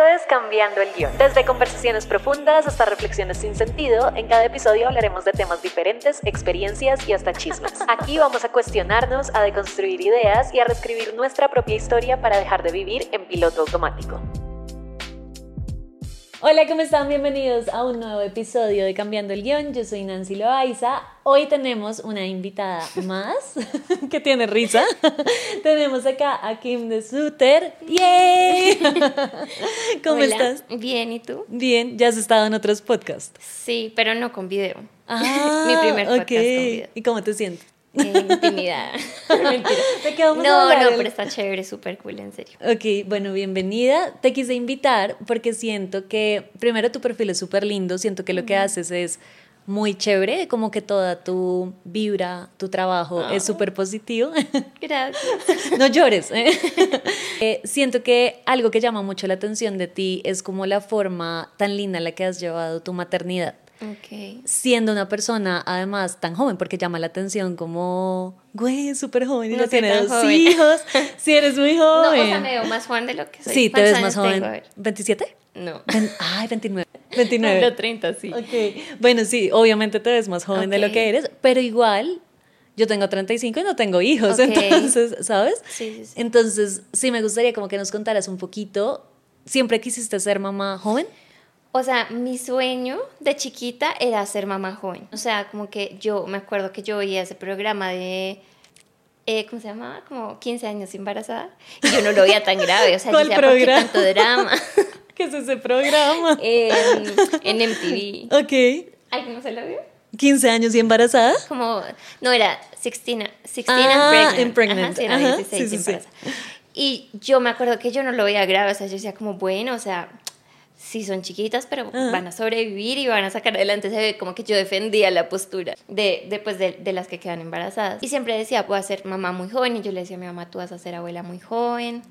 Esto es Cambiando el Guión. Desde conversaciones profundas hasta reflexiones sin sentido, en cada episodio hablaremos de temas diferentes, experiencias y hasta chismes. Aquí vamos a cuestionarnos, a deconstruir ideas y a reescribir nuestra propia historia para dejar de vivir en piloto automático. Hola, ¿cómo están? Bienvenidos a un nuevo episodio de Cambiando el Guión. Yo soy Nancy Loaiza. Hoy tenemos una invitada más que tiene risa. tenemos acá a Kim de Suter. ¡Yay! ¿Cómo estás? Bien, ¿y tú? Bien, ya has estado en otros podcasts. Sí, pero no con video. Ah, Mi primer podcast con video. ¿Y cómo te sientes? Intimidad. Mentira. ¿De qué vamos a No, hablar no, pero está chévere, súper cool, en serio. Ok, bueno, bienvenida. Te quise invitar porque siento que, primero, tu perfil es súper lindo, siento que lo que haces es muy chévere, como que toda tu vibra, tu trabajo es súper positivo. Gracias. no llores. ¿eh? Eh, siento que algo que llama mucho la atención de ti es como la forma tan linda en la que has llevado tu maternidad. Ok. Siendo una persona además tan joven, porque llama la atención como, güey, súper joven y No soy tiene dos joven. hijos. Si eres muy No, joven. o sea, me veo más joven de lo que soy. Sí, te ¿Cuántos ves más joven. tengo? A ver. ¿27? No. Ven- Ay, 29. 29. Cumplo 30, sí. Ok. Bueno, sí, obviamente te ves más joven de lo que eres, pero igual yo tengo 35 y no tengo hijos, entonces, ¿sabes? Sí, sí, sí. Entonces, sí me gustaría como que nos contaras un poquito. ¿Siempre quisiste ser mamá joven? O sea, mi sueño de chiquita era ser mamá joven. O sea, como que yo me acuerdo que yo veía ese programa de. eh, ¿Cómo se llamaba? Como 15 años embarazada. Y yo no lo veía tan grave. O sea, yo ¿Cuál decía, ¿por qué tanto drama? ¿Qué es ese programa? en, en MTV. Ok. ¿Alguien se lo vio? 15 años y embarazada. Como, no, era 16, 16 Ah, and pregnant. pregnant. Ajá, sí, era Ajá, 16 sí, sí, sí. embarazada. Y yo me acuerdo que yo no lo veía grave, o sea, yo decía como, bueno, o sea, sí son chiquitas, pero Ajá. van a sobrevivir y van a sacar adelante. Se ve como que yo defendía la postura de, de, pues, de, de las que quedan embarazadas. Y siempre decía, voy a ser mamá muy joven. Y yo le decía a mi mamá, tú vas a ser abuela muy joven.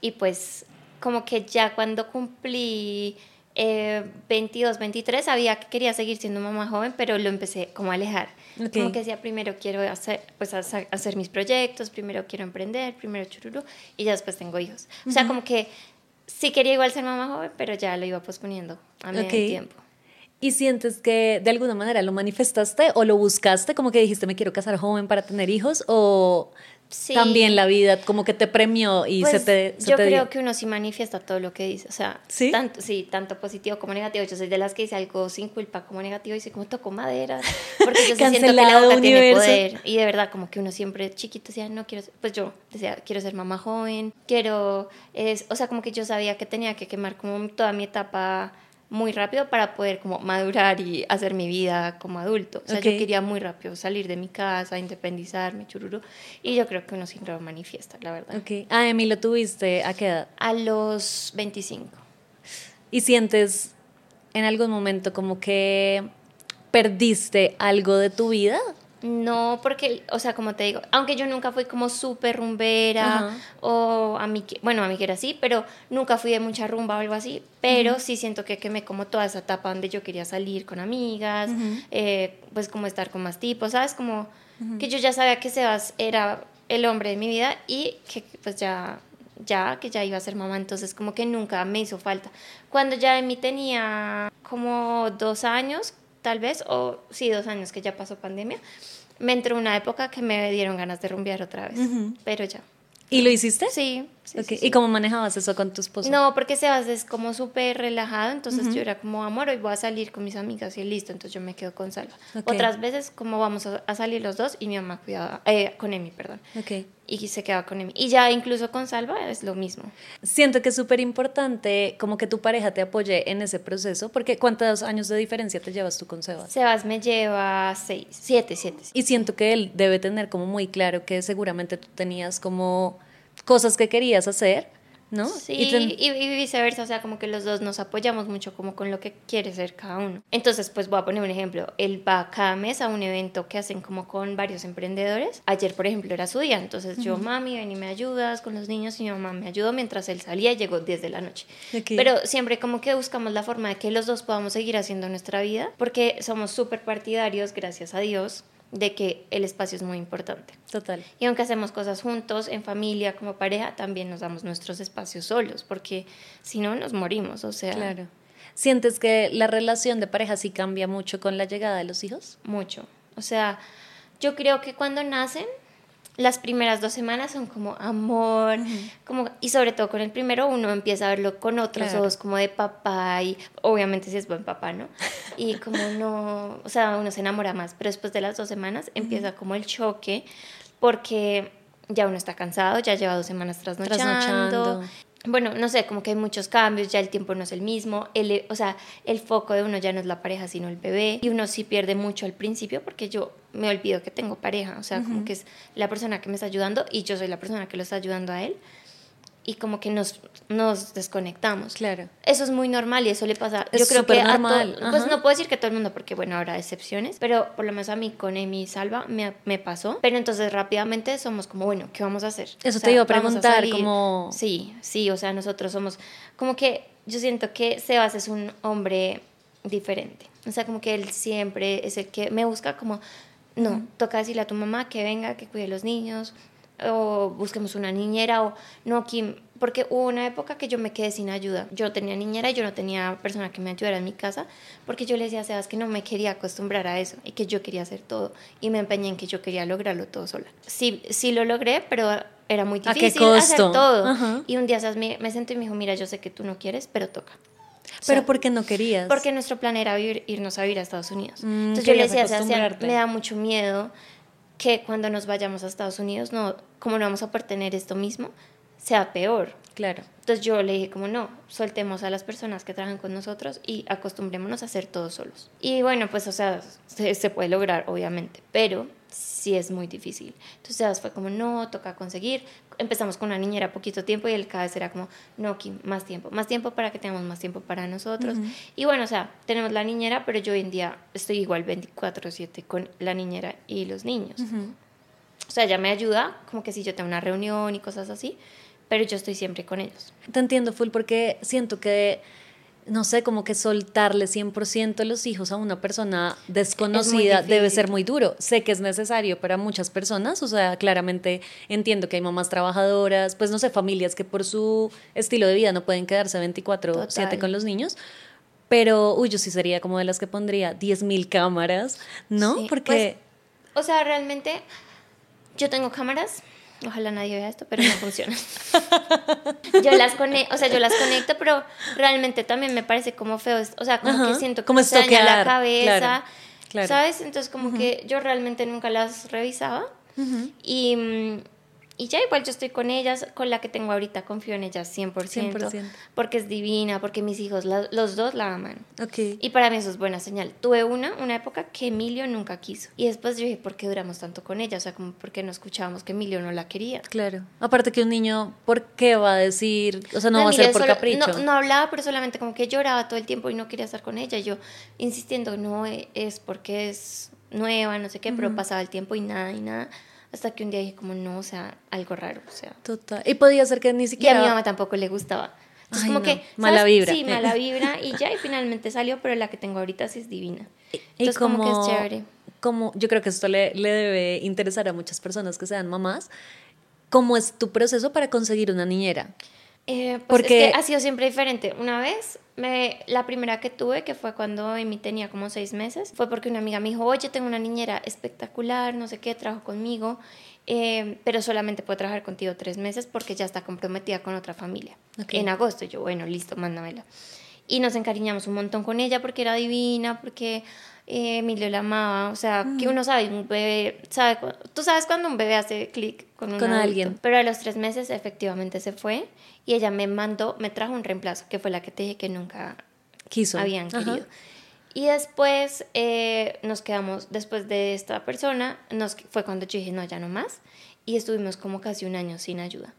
Y pues como que ya cuando cumplí eh, 22, 23, sabía que quería seguir siendo mamá joven, pero lo empecé como a alejar. Ok. Como que decía, primero quiero hacer, pues, hacer, mis proyectos, primero quiero emprender, primero chururu, y ya después tengo hijos. O sea, como que sí quería igual ser mamá joven, pero ya lo iba posponiendo a medida Ok. del tiempo. ¿Y sientes que de alguna manera lo manifestaste o lo buscaste? Como que dijiste, me quiero casar joven para tener hijos o Sí. también la vida como que te premió y Pues, se te, se yo te creo dio? que uno sí manifiesta todo lo que dice, o sea, ¿Sí? tanto, sí, tanto positivo como negativo. Yo soy de las que dice algo sin culpa como negativo y dice como tocó madera, porque yo sí siento que la boca tiene universo. poder y de verdad como que uno siempre chiquito decía, no quiero, ser-", pues yo decía, quiero ser mamá joven, quiero, es, o sea, como que yo sabía que tenía que quemar como toda mi etapa muy rápido para poder como madurar y hacer mi vida como adulto. O sea, yo quería muy rápido salir de mi casa, independizarme, chururu, y yo creo que uno siempre lo manifiesta, la verdad. Ok. Ah, Emi, ¿lo tuviste a qué edad? A los 25. ¿Y sientes en algún momento como que perdiste algo de tu vida? No, porque, o sea, como te digo, aunque yo nunca fui como súper rumbera o a mí, que- bueno, a mí que era así, pero nunca fui de mucha rumba o algo así, pero sí siento que quemé como toda esa etapa donde yo quería salir con amigas, eh, pues como estar con más tipos, ¿sabes? Como que yo ya sabía que Sebas era el hombre de mi vida y que pues ya ya que ya iba a ser mamá, entonces como que nunca me hizo falta. Cuando ya Emi tenía como dos años, tal vez, o sí, dos años que ya pasó pandemia, me entró una época que me dieron ganas de rumbear otra vez, pero ya. ¿Y lo hiciste? Sí, sí, Ok. sí, sí. ¿Y cómo manejabas eso con tu esposo? No, porque Sebas es como súper relajado, entonces yo era como, amor, hoy voy a salir con mis amigas y listo, entonces yo me quedo con Salva. Ok. Otras veces como vamos a, a salir los dos y mi mamá cuidaba, eh, con Emi, perdón, Ok. Y se quedaba con Emi. Y ya incluso con Salva es lo mismo. Siento que es súper importante como que tu pareja te apoye en ese proceso, porque ¿cuántos años de diferencia te llevas tú con Sebas? Sebas me lleva seis, siete, siete. Y siento que él debe tener como muy claro que seguramente tú tenías como cosas que querías hacer, ¿no? Sí, Y y, ten- y viceversa, o sea, como que los dos nos apoyamos mucho como con lo que quiere ser cada uno. Entonces, pues voy a poner un ejemplo. Él va cada mes a un evento que hacen como con varios emprendedores. Ayer, por ejemplo, era su día, entonces yo, mami, ven y me ayudas con los niños y mi mamá me ayudó mientras él salía y llegó 10 de la noche. Pero siempre como que buscamos la forma de que los dos podamos seguir haciendo nuestra vida, porque somos súper partidarios, gracias a Dios, de que el espacio es muy importante. Total. Y aunque hacemos cosas juntos, en familia, como pareja, también nos damos nuestros espacios solos, porque si no nos morimos, o sea... Claro. ¿Sientes que la relación de pareja sí cambia mucho con la llegada de los hijos? Mucho. O sea, yo creo que cuando nacen, las primeras dos semanas son como amor, como, y sobre todo con el primero uno empieza a verlo con otros ojos, como de papá, y obviamente si es buen papá, ¿no? Y como no, o sea, uno se enamora más, pero después de las dos semanas empieza como el choque, porque ya uno está cansado, ya lleva dos semanas trasnochando, trasnochando bueno, no sé, como que hay muchos cambios, ya el tiempo no es el mismo, el, o sea, el foco de uno ya no es la pareja, sino el bebé, y uno sí pierde mucho al principio porque yo me olvido que tengo pareja, o sea, como que es la persona que me está ayudando y yo soy la persona que lo está ayudando a él y como que nos, nos desconectamos. Claro. Eso es muy normal y eso le pasa. yo creo que normal. A pues no puedo decir que todo el mundo, porque bueno, habrá excepciones, pero por lo menos a mí con Emi Salva me, me pasó. Pero entonces rápidamente somos como, bueno, ¿qué vamos a hacer? Eso te iba a preguntar, como. Sí, sí, o sea, nosotros somos como que yo siento que Sebas es un hombre diferente. O sea, como que él siempre es el que me busca como, no, toca decirle a tu mamá que venga, que cuide a los niños, o busquemos una niñera o no, Kim, porque hubo una época que yo me quedé sin ayuda. Yo tenía niñera y yo no tenía persona que me ayudara en mi casa porque yo le decía a Sebas que no me quería acostumbrar a eso y que yo quería hacer todo y me empeñé en que yo quería lograrlo todo sola. Sí, sí lo logré, pero era muy difícil hacer todo. Y un día Sebas me, me sentó y me dijo, mira, yo sé que tú no quieres, pero toca. ¿Pero por qué no querías? Porque nuestro plan era irnos a vivir a Estados Unidos. Mm, Entonces yo le decía, a me da mucho miedo que cuando nos vayamos a Estados Unidos, no, como no vamos a poder tener esto mismo, sea peor. Claro. Entonces yo le dije como no, soltemos a las personas que trabajan con nosotros y acostumbrémonos a hacer todos solos. Y bueno, pues o sea, se, se puede lograr obviamente, pero sí es muy difícil. Entonces fue como, no, toca conseguir. Empezamos con una niñera poquito tiempo y el cada vez era como, no, Kim, más tiempo, más tiempo para que tengamos más tiempo para nosotros. Y bueno, o sea, tenemos la niñera, pero yo hoy en día estoy igual 24/7 con la niñera y los niños. O sea, ella me ayuda, como que si yo tengo una reunión y cosas así, pero yo estoy siempre con ellos. Te entiendo, Full, porque siento que no sé, como que soltarle 100% los hijos a una persona desconocida debe ser muy duro. Sé que es necesario para muchas personas, o sea, claramente entiendo que hay mamás trabajadoras, pues no sé, familias que por su estilo de vida no pueden quedarse 24/7 con los niños. Pero, uy, yo sí sería como de las que pondría 10.000 cámaras, ¿no? Porque... Pues, o sea, realmente yo tengo cámaras Ojalá nadie vea esto, pero no funciona. yo las conecto, o sea, yo las conecto, pero realmente también me parece como feo, o sea, como que siento que como se daña la cabeza, ¿sabes? Entonces como que yo realmente nunca las revisaba y mm, y ya igual yo estoy con ellas, con la que tengo ahorita confío en ellas 100%, porque es divina, porque mis hijos, los dos la aman. Okay. Y para mí eso es buena señal. Tuve una, una época que Emilio nunca quiso. Y después yo dije, ¿por qué duramos tanto con ella? O sea, como porque no escuchábamos que Emilio no la quería. Claro. Aparte que un niño, ¿por qué va a decir? O sea, no, va a ser por capricho. No, no, hablaba, pero solamente como que lloraba todo el tiempo y no quería estar con ella. Yo insistiendo, no es porque es nueva, no sé qué, pero pasaba el tiempo y nada y nada. Hasta que un día dije como, no, o sea, algo raro, o sea. Total. Y podía ser que ni siquiera... Y a mi mamá tampoco le gustaba. Entonces como que... Mala vibra. Sí, mala vibra y ya, y finalmente salió, pero la que tengo ahorita sí es divina. Entonces como, que es chévere. Como, yo creo que esto le, le debe interesar a muchas personas que sean mamás. ¿Cómo es tu proceso para conseguir una niñera? Eh, pues Porque es que ha sido siempre diferente. Una vez, me, la primera que tuve, que fue cuando Emi tenía como seis meses, fue porque una amiga me dijo, oye, tengo una niñera espectacular, no sé qué, trabajo conmigo, eh, pero solamente puedo trabajar contigo tres meses porque ya está comprometida con otra familia. En agosto, yo, bueno, listo, mándamela. Y nos encariñamos un montón con ella porque era divina, porque eh, Emilio la amaba, o sea, que mm. uno sabe, un bebé, sabe, tú sabes cuando un bebé hace clic con, con alguien. Pero a los tres meses efectivamente se fue y ella me mandó, me trajo un reemplazo, que fue la que te dije que nunca quiso. habían querido. Y después eh, nos quedamos, después de esta persona, nos, fue cuando yo dije, no, ya no más. Y estuvimos como casi un año sin ayuda.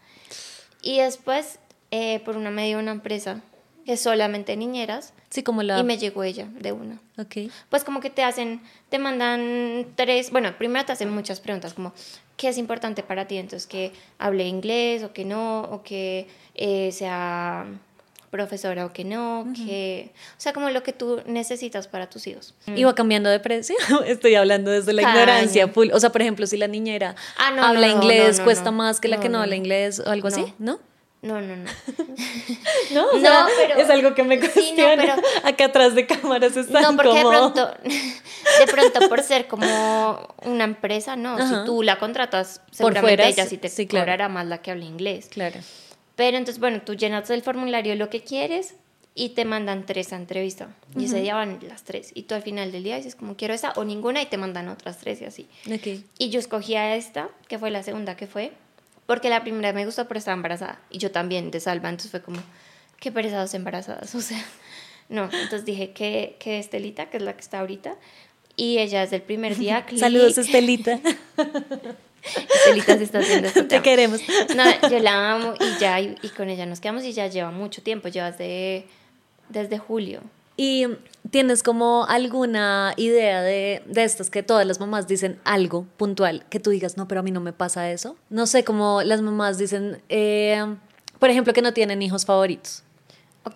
Y después, eh, por una medio una empresa que solamente niñeras. Sí, como la... Y me llegó ella de una. Ok. Pues como que te hacen, te mandan tres, bueno, primero te hacen muchas preguntas, como, ¿qué es importante para ti? Entonces, que hable inglés o que no, o que eh, sea profesora o que no, que, o sea, como lo que tú necesitas para tus hijos. ¿Y va cambiando de precio? Estoy hablando desde la Cada ignorancia. año. full. O sea, por ejemplo, si la niñera Ah, no, habla no, no, inglés, cuesta más que la que no, habla inglés o algo así, ¿no? No, no, no. No, o No, sea, pero- es algo que me Sí, no, cuestiona. pero- Acá atrás de cámaras están No, porque como... de pronto, de pronto por ser como una empresa, no, Ajá. si tú la contratas, Por seguramente fuera, ella sí- te sí, claro. cobrará más la que habla inglés. Claro. Pero entonces, bueno, tú llenas el formulario lo que quieres y te mandan tres a entrevista. Y ese día van las tres. Y tú al final del día dices como quiero esa o ninguna y te mandan otras tres y así. Ok. Y yo escogí a esta, que fue la segunda que fue, porque la primera me gustó, pero estaba embarazada. Y yo también de salva, entonces fue como, qué perezados embarazadas. O sea, no. Entonces dije que, que Estelita, que es la que está ahorita. Y ella desde el primer día. clic. Saludos, Estelita. Estelita se está haciendo esto. Te queremos. No, yo la amo y ya, y, y con ella nos quedamos y ya lleva mucho tiempo, lleva desde, desde julio. ¿Y tienes como alguna idea de, de estas que todas las mamás dicen algo puntual que tú digas, no, pero a mí no me pasa eso? No sé, como las mamás dicen, eh, por ejemplo, que no tienen hijos favoritos. Ok.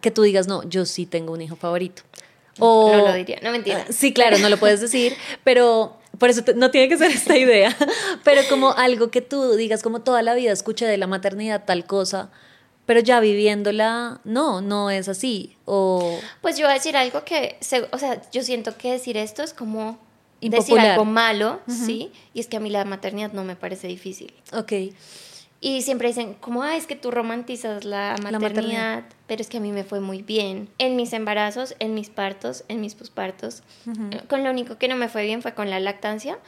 Que tú digas, no, yo sí tengo un hijo favorito. O, No lo diría, no mentira. Ah, Sí, claro, no lo puedes decir, pero por eso te- no tiene que ser esta idea, pero como algo que tú digas, como toda la vida escuché de la maternidad tal cosa, pero ya viviéndola, no, no es así. O Pues yo voy a decir algo que, o sea, yo siento que decir esto es como decir Impopular. algo malo, ¿sí? Y es que a mí la maternidad no me parece difícil. Ok, Y siempre dicen, como, ah, es que tú romantizas la maternidad, maternidad. pero es que a mí me fue muy bien. En mis embarazos, en mis partos, en mis pospartos. Eh, Con lo único que no me fue bien fue con la lactancia,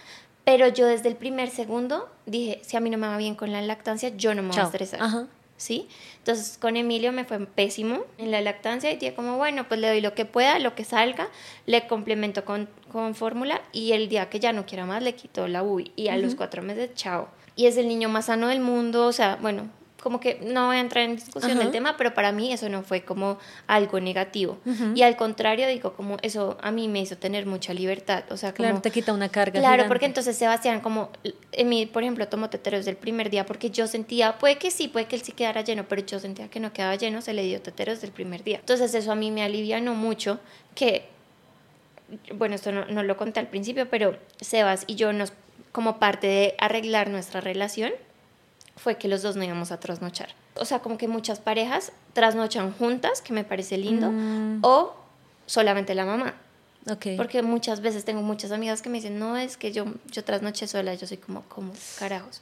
pero yo desde el primer segundo dije, si a mí no me va bien con la lactancia, yo no me voy a Chao. estresar. Ajá. ¿Sí? Entonces con Emilio me fue pésimo en la lactancia y dije como, bueno, pues le doy lo que pueda, lo que salga, le complemento con, con fórmula y el día que ya no quiera más le quito la UBI y a los cuatro meses, chao. Y es el niño más sano del mundo, o sea, bueno, como que no voy a entrar en discusión Ajá. del tema, pero para mí eso no fue como algo negativo. Y al contrario, digo, como eso a mí me hizo tener mucha libertad, o sea, como... claro, te quita una carga. Claro, gigante. porque entonces Sebastián, como en mí, por ejemplo, tomó teteros del primer día porque yo sentía, puede que sí, puede que él sí quedara lleno, pero yo sentía que no quedaba lleno, se le dio teteros del primer día. Entonces eso a mí me alivianó mucho que, bueno, esto no, no lo conté al principio, pero Sebas y yo nos, como parte de arreglar nuestra relación, fue que los dos no íbamos a trasnochar. O sea, como que muchas parejas trasnochan juntas, que me parece lindo, Mm. o solamente la mamá. Ok. Porque muchas veces tengo muchas amigas que me dicen, no, es que yo, yo trasnoché sola, yo soy como, como carajos.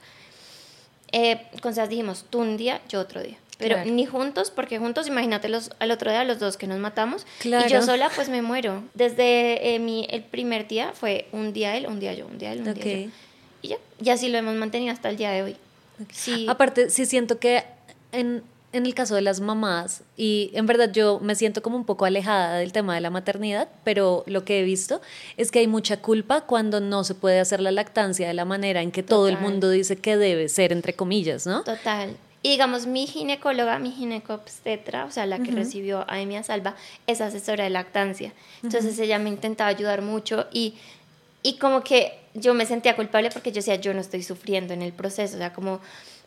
Eh, Sebas dijimos, tú un día, yo otro día. Pero Claro. ni juntos, porque juntos, imagínate los, al otro día los dos que nos matamos. Y Claro. yo sola, pues me muero. Desde eh, mi, el primer día fue un día él, un día yo, un día él, un Ok. día yo. Y ya, y así lo hemos mantenido hasta el día de hoy. Sí. Aparte, sí siento que en, en el caso de las mamás, y en verdad yo me siento como un poco alejada del tema de la maternidad, pero lo que he visto es que hay mucha culpa cuando no se puede hacer la lactancia de la manera en que todo el mundo dice que debe ser, entre comillas, ¿no? Total. Y digamos, mi ginecóloga, mi ginecobstetra, o sea, la que recibió a Emia Salva, es asesora de lactancia. Entonces ella me intentaba ayudar mucho y, y como que yo me sentía culpable porque yo decía, yo no estoy sufriendo en el proceso, o sea, como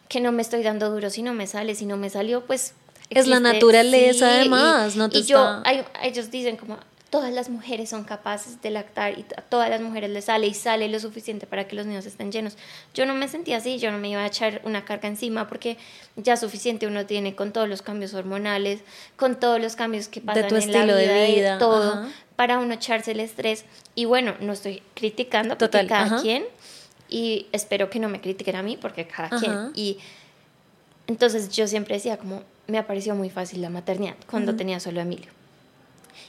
que no me estoy dando duro si no me sale, si no me salió, pues... Es la existe, naturaleza, sí, además, y, no te y yo, está- hay- ellos dicen como, todas las mujeres son capaces de lactar y a todas las mujeres les sale y sale lo suficiente para que los niños estén llenos. Yo no me sentía así, yo no me iba a echar una carga encima porque ya suficiente uno tiene con todos los cambios hormonales, con todos los cambios que pasan tu en estilo la de vida, de vida, todo, ajá. Para uno echarse el estrés. Y bueno, no estoy criticando porque Total, cada ajá. quien, y espero que no me critiquen a mí porque cada Ajá. quien. Y entonces yo siempre decía como, me apareció muy fácil la maternidad cuando tenía solo a Emilio.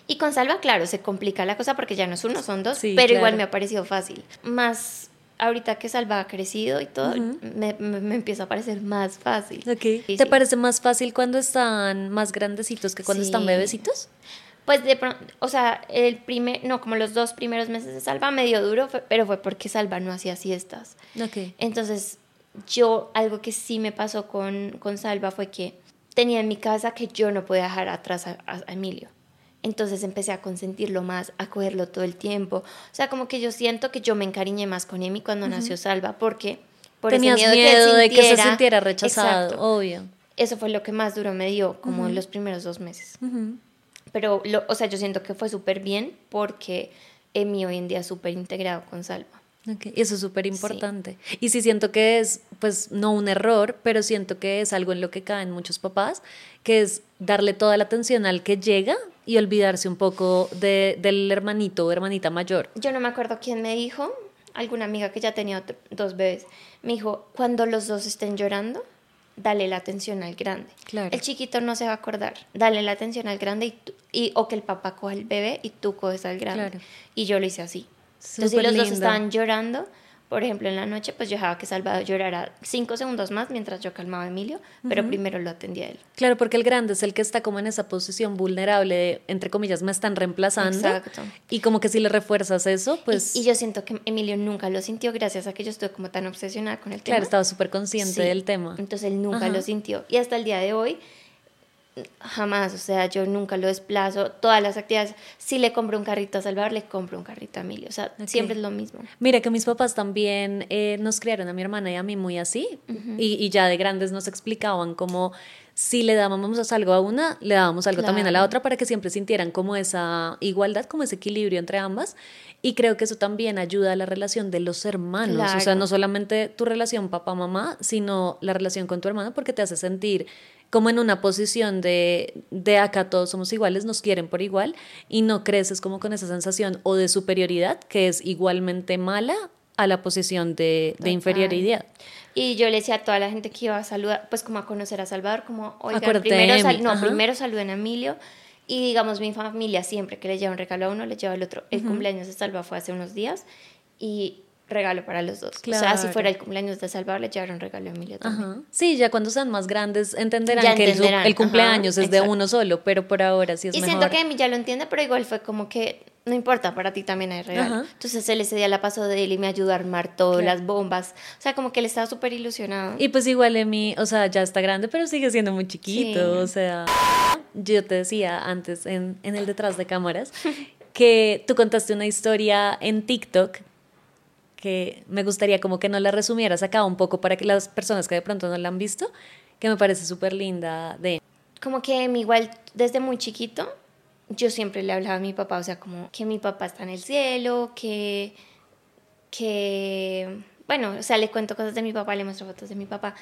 Y con Salva, claro, se complica la cosa porque ya no es uno, son dos, Sí, pero igual me ha parecido fácil. Más ahorita que Salva ha crecido y todo, me, me- me empieza a parecer más fácil. Ok. Sí, ¿Te sí. parece más fácil cuando están más grandecitos que cuando están bebecitos? Pues de pronto, o sea, el primer, no, como los dos primeros meses de Salva, medio duro, fue- pero fue porque Salva no hacía siestas. Ok. Entonces, yo, algo que sí me pasó con, con Salva fue que tenía en mi casa que yo no podía dejar atrás a, Emilio. Entonces empecé a consentirlo más, a cogerlo todo el tiempo. O sea, como que yo siento que yo me encariñé más con Emi cuando nació Salva, porque por ese Tenías miedo, miedo, que él de que se sintiera- sintiera rechazado, Exacto. obvio. eso fue lo que más duro me dio, como en los primeros dos meses. Pero, lo, o sea, yo siento que fue súper bien porque Emi hoy en día es súper integrado con Salva. Okay. Eso es súper importante. Y sí siento que es, pues, no un error, pero siento que es algo en lo que caen muchos papás, que es darle toda la atención al que llega y olvidarse un poco de, del hermanito o hermanita mayor. Yo no me acuerdo quién me dijo, alguna amiga que ya tenía dos bebés, me dijo, cuando los dos estén llorando, dale la atención al grande. Claro. El chiquito no se va a acordar. Dale la atención al grande y, y o que el papá coja el bebé y tú coges al grande. Y yo lo hice así. Entonces, si los dos estaban llorando, por ejemplo, en la noche, pues yo dejaba que Salvador llorara cinco segundos más mientras yo calmaba a Emilio, pero primero lo atendía él. Claro, porque el grande es el que está como en esa posición vulnerable, de, entre comillas, me están reemplazando. Exacto. Y como que si le refuerzas eso, pues... Y, yo siento que Emilio nunca lo sintió gracias a que yo estuve como tan obsesionada con el tema. Claro, estaba súper consciente del tema. Entonces él nunca lo sintió. Y hasta el día de hoy jamás, o sea, yo nunca lo desplazo, todas las actividades, si le compro un carrito a Salvador, le compro un carrito a Emilio, o sea, siempre es lo mismo. Mira que mis papás también eh, nos criaron a mi hermana y a mí muy así, y, y, ya de grandes nos explicaban como si le dábamos algo a una, le dábamos algo también a la otra para que siempre sintieran como esa igualdad, como ese equilibrio entre ambas. Y creo que eso también ayuda a la relación de los hermanos. O sea, no solamente tu relación papá-mamá, sino la relación con tu hermano, porque te hace sentir como en una posición de, de acá todos somos iguales, nos quieren por igual y no creces como con esa sensación o de superioridad que es igualmente mala a la posición de, de inferioridad. Y yo le decía a toda la gente que iba a saludar, pues como a conocer a Salvador, como, oigan, primero, no, primero saluden a Emilio y digamos mi familia siempre que le lleva un regalo a uno, le lleva al otro. El cumpleaños de Salva fue hace unos días y regalo para los dos. O sea, si fuera el cumpleaños de Salvador, le llevaron regalo a Emilio también. Sí, ya cuando sean más grandes entenderán, que el, cumpleaños es de uno solo, pero por ahora sí es y mejor. Y siento que Emi ya lo entiende, pero igual fue como que no importa, para ti también hay regalo. Entonces él ese día la pasó de él y me ayudó a armar todas las bombas. O sea, como que él estaba súper ilusionado. Y pues igual Emi, o sea, ya está grande, pero sigue siendo muy chiquito. O sea, yo te decía antes en, en el detrás de cámaras que tú contaste una historia en TikTok que me gustaría como que no la resumieras acá un poco para que las personas que de pronto no la han visto, que me parece súper linda de... Como que igual desde muy chiquito yo siempre le hablaba a mi papá, o sea, como que mi papá está en el cielo, que, que, bueno, o sea, le cuento cosas de mi papá, le muestro fotos de mi papá.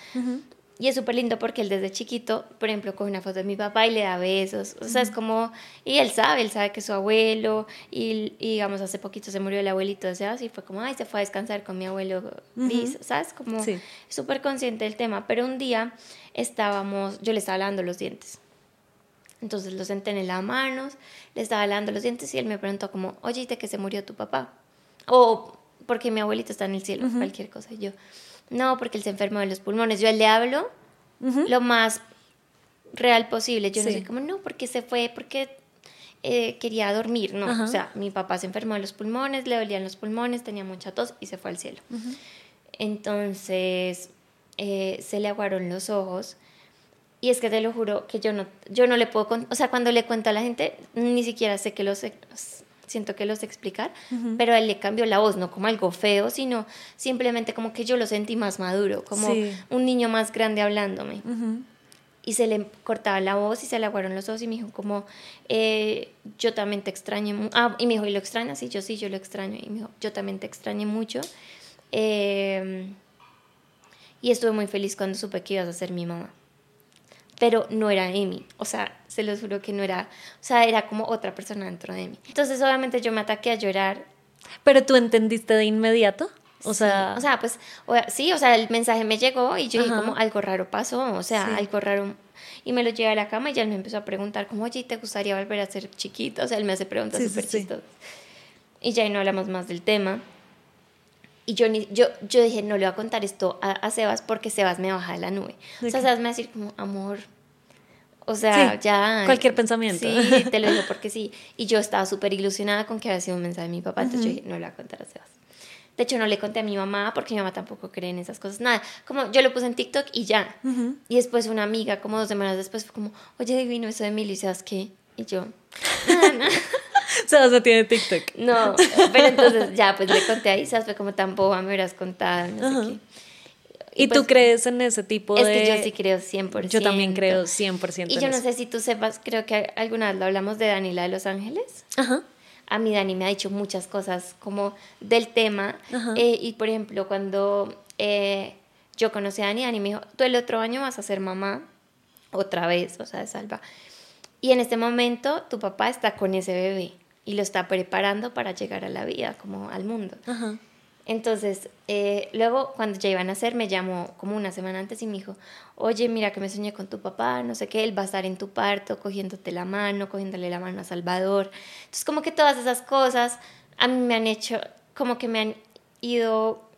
Y es súper lindo porque él desde chiquito, por ejemplo, coge una foto de mi papá y le da besos. O sea, es como, y él sabe, él sabe que es su abuelo. Y, digamos, hace poquito se murió el abuelito de Sebas y fue como, ay, se fue a descansar con mi abuelo ¿sabes? Como súper consciente del tema. Pero un día estábamos, yo le estaba lavando los dientes. Entonces lo senté en las manos, le estaba lavando los dientes y él me preguntó como, oye, ¿de qué se murió tu papá? O porque mi abuelito está en el cielo, cualquier cosa. Y yo, no, porque él se enfermó de los pulmones. Yo le hablo lo más real posible. Yo no sé cómo, no, porque se fue, porque eh, quería dormir. No, o sea, mi papá se enfermó de los pulmones, le dolían los pulmones, tenía mucha tos y se fue al cielo. Entonces, eh, se le aguaron los ojos. Y es que te lo juro que yo no, yo no le puedo, o sea, cuando le cuento a la gente, ni siquiera sé que los, siento que lo sé explicar, pero a él le cambió la voz, no como algo feo, sino simplemente como que yo lo sentí más maduro, como un niño más grande hablándome. Y se le cortaba la voz y se le aguaron los ojos y me dijo como, eh, yo también te extraño. Ah, y me dijo, ¿y lo extrañas? Y yo sí, yo lo extraño. Y me dijo, yo también te extrañé mucho. Eh, y estuve muy feliz cuando supe que ibas a ser mi mamá pero no era Amy. O sea, se lo juro que no era, o sea, era como otra persona dentro de mí. Entonces, obviamente yo me ataqué a llorar. ¿Pero tú entendiste de inmediato? O sea, o sea, pues sí, o sea, el mensaje me llegó y yo dije como algo raro pasó, o sea, algo raro y me lo llevé a la cama y ya él me empezó a preguntar como, "Oye, ¿te gustaría volver a ser chiquito?" O sea, él me hace preguntas súper chistosas. Y ya no hablamos más del tema. Y yo, ni, yo, yo dije, no le voy a contar esto a, Sebas porque Sebas me baja de la nube. O sea, Sebas me va a decir como, amor, o sea, ya... Cualquier pensamiento. Sí, te lo digo porque sí. Y yo estaba súper ilusionada con que había sido un mensaje de mi papá, entonces yo dije, no le voy a contar a Sebas. De hecho, no le conté a mi mamá porque mi mamá tampoco cree en esas cosas. Nada, como yo lo puse en TikTok y ya. Y después una amiga, como dos semanas después, fue como, oye, divino eso de Emilio, ¿y Sebas qué? Y yo, nada, nada. Sebas no tiene TikTok. No, pero entonces ya, pues le conté ahí, Sebas fue como, tampoco me hubieras contado, no sé qué ¿Y, tú pues, crees en ese tipo Es de...? que yo sí creo 100%. Yo también creo 100% Y en yo no eso. sé si tú sepas, creo que alguna vez lo hablamos de Daniela de Los Ángeles. Ajá. A mí Dani me ha dicho muchas cosas como del tema. Eh, y por ejemplo, cuando eh, yo conocí a Dani, Dani me dijo, tú el otro año vas a ser mamá otra vez, o sea, de salva. Y en este momento tu papá está con ese bebé y lo está preparando para llegar a la vida, como al mundo. Ajá. Entonces, eh, luego cuando ya iban a hacer, me llamó como una semana antes y me dijo, oye, mira que me soñé con tu papá, no sé qué, él va a estar en tu parto, cogiéndote la mano, cogiéndole la mano a Salvador. Entonces, como que todas esas cosas a mí me han hecho, como que me han ido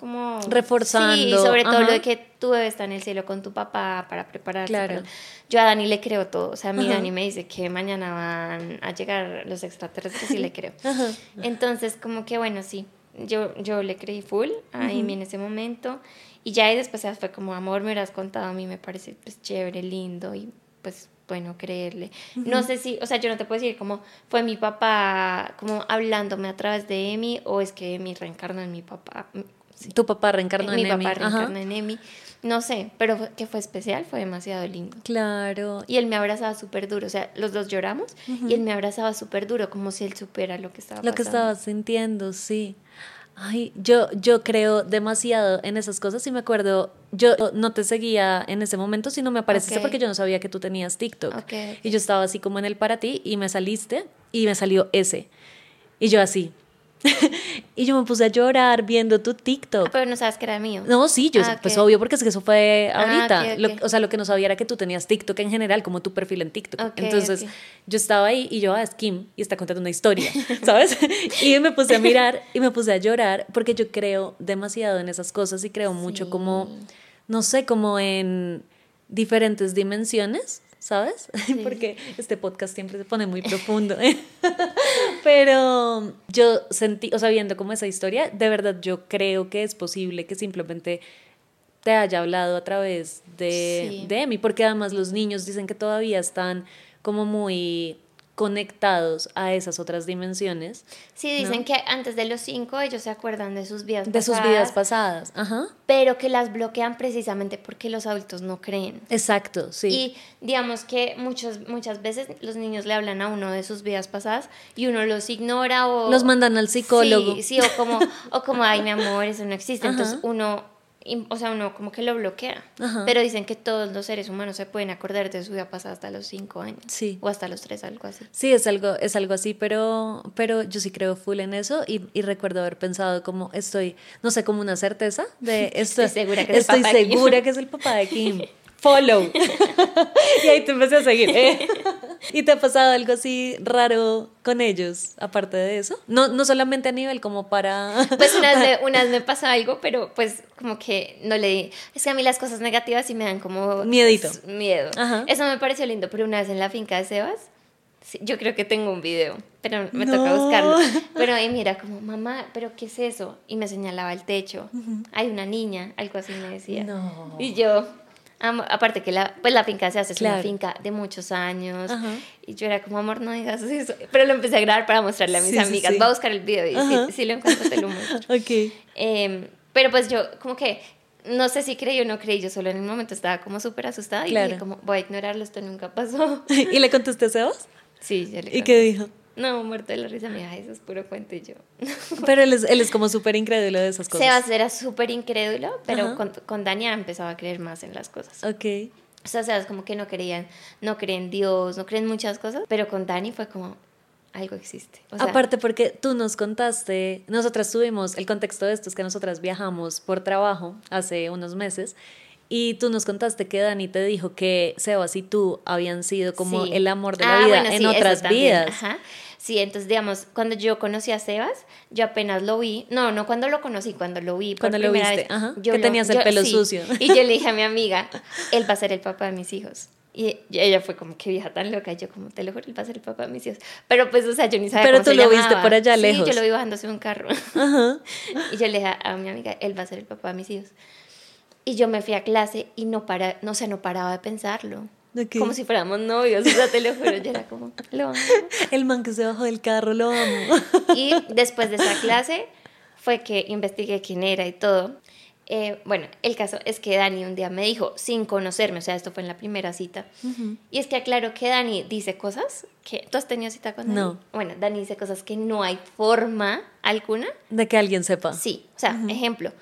como... Reforzando, Sí, sobre todo ajá. lo de que tu bebé está en el cielo con tu papá para prepararse. Claro. para- Yo a Dani le creo todo, o sea, a mí Ajá. Dani me dice que mañana van a llegar los extraterrestres y le creo. Ajá. Entonces, como que bueno, sí, yo, yo le creí full a Amy en ese momento. Y ya y después fue como, amor, me hubieras contado, a mí me parece pues chévere, lindo y pues bueno, creerle. No sé si, o sea, yo no te puedo decir como fue mi papá como hablándome a través de Amy o es que Amy reencarnó en mi papá. Sí. Tu papá reencarnó mi en Emi. papá Ajá. reencarnó en Amy. No sé, pero que fue especial, fue demasiado lindo. Claro. Y él me abrazaba súper duro, o sea, los dos lloramos y él me abrazaba súper duro, como si él supiera lo que estaba Lo que estaba sintiendo, sí. Ay, yo, yo creo demasiado en esas cosas y me acuerdo, yo no te seguía en ese momento, sino me apareciste porque yo no sabía que tú tenías TikTok. Ok, ok. Y yo estaba así como en el para ti y me saliste y me salió ese. Y yo así. y yo me puse a llorar viendo tu TikTok. Ah, pero no sabes que era mío. No, sí, yo, Ah, pues obvio, porque es que eso fue Ah, ahorita. Lo- o sea, lo que no sabía era que tú tenías TikTok en general, como tu perfil en TikTok. Ok, Entonces, yo estaba ahí y yo, ah, es Kim, y está contando una historia, ¿sabes? y me puse a mirar y me puse a llorar porque yo creo demasiado en esas cosas y creo mucho Sí. como, no sé, como en diferentes dimensiones. ¿Sabes? Porque este podcast siempre se pone muy profundo. Pero yo sentí, o sea, viendo como esa historia, de verdad yo creo que es posible que simplemente te haya hablado a través de, Sí. de Emi, porque además los niños dicen que todavía están como muy conectados a esas otras dimensiones Sí, dicen que antes de los cinco ellos se acuerdan de sus vidas de sus pasadas, vidas pasadas. Ajá. pero que las bloquean precisamente porque los adultos no creen. Exacto, sí. Y digamos que muchas, muchas veces los niños le hablan a uno de sus vidas pasadas y uno los ignora o... Los mandan al psicólogo. Sí, sí, o como, o como, ay, mi amor, eso no existe. Ajá. Entonces uno, o sea, uno como que lo bloquea. Ajá. Pero dicen que todos los seres humanos se pueden acordar de su vida pasada hasta los cinco años. Sí. O hasta los tres, algo así. Sí, es algo, es algo así, pero, pero yo sí creo full en eso y, y recuerdo haber pensado como estoy, no sé, como una certeza de esto. Estoy segura que es el papá de Kim. segura que es el papá de Kim. Follow. y ahí te empecé a seguir. ¿eh? ¿Y te ha pasado algo así raro con ellos, aparte de eso? No, no solamente a nivel como para... Pues una vez, me, una vez me pasó algo, pero pues como que no le... Es que a mí las cosas negativas sí me dan como... Miedito. s- Miedo. Ajá. Eso me pareció lindo, pero una vez en la finca de Sebas, sí, yo creo que tengo un video, pero me No. toca buscarlo. Pero ahí mira como, mamá, ¿pero qué es eso? Y me señalaba el techo. Hay una niña, algo así me decía. No. Y yo... amo- aparte que la, pues la finca se hace, es una finca de muchos años. Ajá. Y yo era como, amor, no digas eso. Pero lo empecé a grabar para mostrarle a mis Sí, sí, amigas. sí. Voy a buscar el video y si, si lo encuentro te lo muestro. ok. Em, pero pues yo como que no sé si creí o no creí, yo solo en un momento estaba como súper asustada y Claro. dije como voy a ignorarlo, esto nunca pasó. ¿Y le contesté a Sebas? Sí, yo le ¿Y qué dijo? No, muerto de la risa, me dijo, "Ay, eso es puro cuento y yo. Pero él es, él es como súper incrédulo de esas cosas. Sebas era súper incrédulo, pero con, con Dania empezaba a creer más en las cosas. Ok. O sea, Sebas como que no creían, no creen en Dios, no creen muchas cosas, pero con Dani fue como algo existe. O sea, Aparte porque tú nos contaste, nosotras tuvimos, el contexto de esto es que nosotras viajamos por trabajo hace unos meses y tú nos contaste que Dani te dijo que Sebas y tú habían sido como Sí. el amor de la Ah, vida bueno, en sí, otras vidas. Ajá. Sí, entonces, digamos, cuando yo conocí a Sebas, yo apenas lo vi. No, no cuando lo conocí, cuando lo vi. por Cuando lo primera viste, vez, ajá, yo que lo- tenías el yo- pelo sí. sucio. Y yo le dije a mi amiga, él va a ser el papá de mis hijos. Y ella fue como, qué vieja tan loca. Y yo, como, te lo juro, él va a ser el papá de mis hijos. Pero pues, o sea, yo ni sabía Pero cómo tú se lo viste por allá sí, lejos. yo lo vi bajándose de un carro. Ajá. Y yo le dije a mi amiga, él va a ser el papá de mis hijos. Y yo me fui a clase y no, para, no, sé, no paraba de pensarlo. Ok. Como si fuéramos novios, o sea, te lo juro, yo era como, lo amo. El man que se bajó del carro, lo amo. Y después de esa clase fue que investigué quién era y todo. Eh, bueno, el caso es que Dani un día me dijo, sin conocerme, o sea, esto fue en la primera cita, y es que aclaro que Dani dice cosas que... ¿Tú has tenido cita con Dani? No. Bueno, Dani dice cosas que no hay forma alguna. De que alguien sepa. Sí, o sea, ejemplo,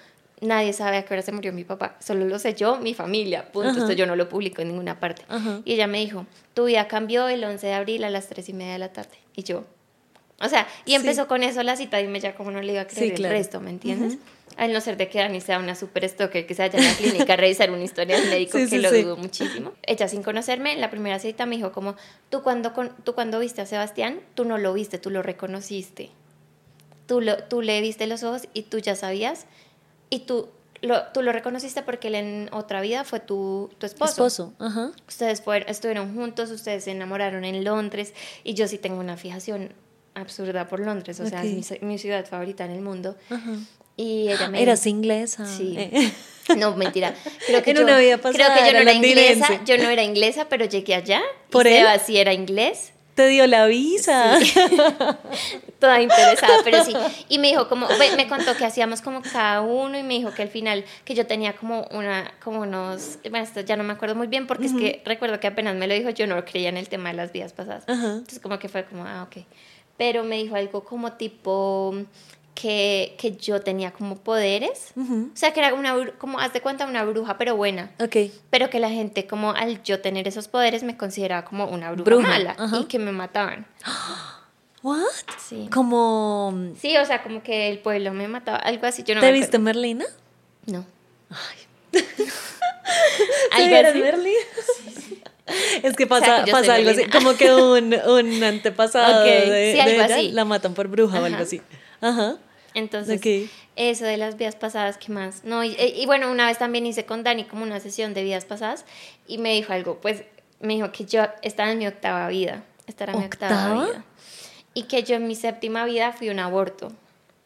nadie sabe a qué hora se murió mi papá, solo lo sé yo, mi familia, punto, esto yo no lo publico en ninguna parte. Ajá. Y ella me dijo, tu vida cambió el 11 de abril a las 3 y media de la tarde, y yo... O sea, y empezó con eso la cita, dime ya cómo no le iba a creer Sí, claro. el resto, ¿me entiendes? Al no ser de que Dani sea una super stalker que se vaya a la clínica a revisar una historia del médico, Sí, que lo dudo muchísimo. Ella sin conocerme, en la primera cita me dijo como, tú cuando, con, tú cuando viste a Sebastián, tú no lo viste, tú lo reconociste. Tú, lo, tú le viste los ojos y tú ya sabías, y tú lo, tú lo reconociste porque él en otra vida fue tu, tu esposo. Esposo. Ajá. Ustedes fueron, estuvieron juntos, ustedes se enamoraron en Londres y yo sí tengo una fijación absurda por Londres, o sea, es mi, ci- mi ciudad favorita en el mundo. Ajá. Y ella me Eras inglesa. Sí. Eh. No, mentira. Creo que yo, creo que yo no era inglesa, yo no era inglesa, pero llegué allá. ¿Por y él? Seba sí era inglés. Te dio la visa. toda interesada, pero sí. Y me dijo como, me contó que hacíamos como cada uno y me dijo que al final, que yo tenía como una, como unos, bueno, esto ya no me acuerdo muy bien porque es que recuerdo que apenas me lo dijo, yo no creía en el tema de las vidas pasadas. Entonces como que fue como, ah, ok. Pero me dijo algo como tipo que, que yo tenía como poderes. O sea, que era una, como, haz de cuenta, una bruja, pero buena. Ok. Pero que la gente, como al yo tener esos poderes, me consideraba como una bruja, Bruja, mala y que me mataban. What? Sí. Como Sí, o sea, como que el pueblo me mataba, algo así. Yo no ¿Te viste. Merlina? No. ¿Te Algo así. Merlina? Es que O pasa, sea, pasa algo así, como que un, un antepasado de, sí, ella la matan por bruja o algo así. Ajá. Entonces, Ok. eso de las vidas pasadas, ¿qué más? No, y, y bueno, una vez también hice con Dani como una sesión de vidas pasadas y me dijo algo, pues me dijo que yo estaba en mi octava vida, esta era mi octava ¿Octava? vida. Y que yo en mi séptima vida fui un aborto.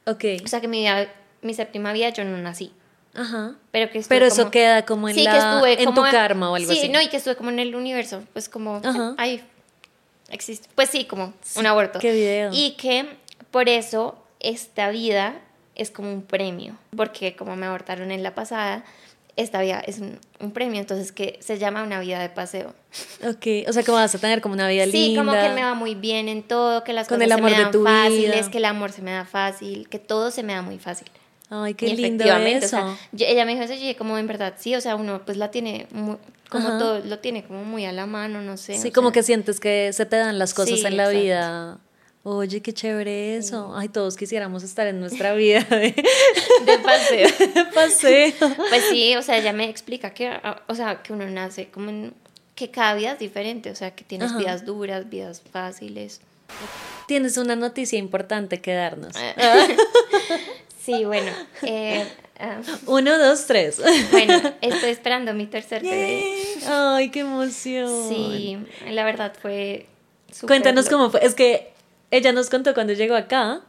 Ok. O sea, que mi, mi séptima vida yo no nací. Ajá. Pero que Pero eso como- queda como en Sí, la que en como tu karma o algo sí, así. no, y que estuve como en el universo, pues como Ajá. ahí existe. Pues sí, como un aborto. qué video. Y que por eso esta vida es como un premio, porque como me abortaron en la pasada, esta vida es un, un premio, entonces que se llama una vida de paseo. Ok, o sea que vas a tener como una vida Sí, linda. como que me va muy bien en todo, que las Con cosas el amor se me dan fáciles, vida. que el amor se me da fácil, que todo se me da muy fácil. Ay, qué Y lindo efectivamente, eso. o sea, yo- ella me dijo eso y dije como en verdad, sí, o sea, uno pues la tiene muy- como Ajá. todo, lo tiene como muy a la mano, no sé. sí, como sea, que sientes que se te dan las cosas Sí, en la exacto. vida. Oye, qué chévere eso. Ay, todos quisiéramos estar en nuestra vida de, de paseo. de paseo. Pues sí, o sea, ella me explica que, ah, o sea, que uno nace como en, que cada vida es diferente, o sea, que tienes Ajá. vidas duras, vidas fáciles. Tienes una noticia importante que darnos. Sí, bueno, eh, ah, Uno, dos, tres. bueno, estoy esperando mi tercer bebé. Ay, qué emoción. Sí, la verdad fue súper Cuéntanos loco. cómo fue. Es que ella nos contó cuando llegó acá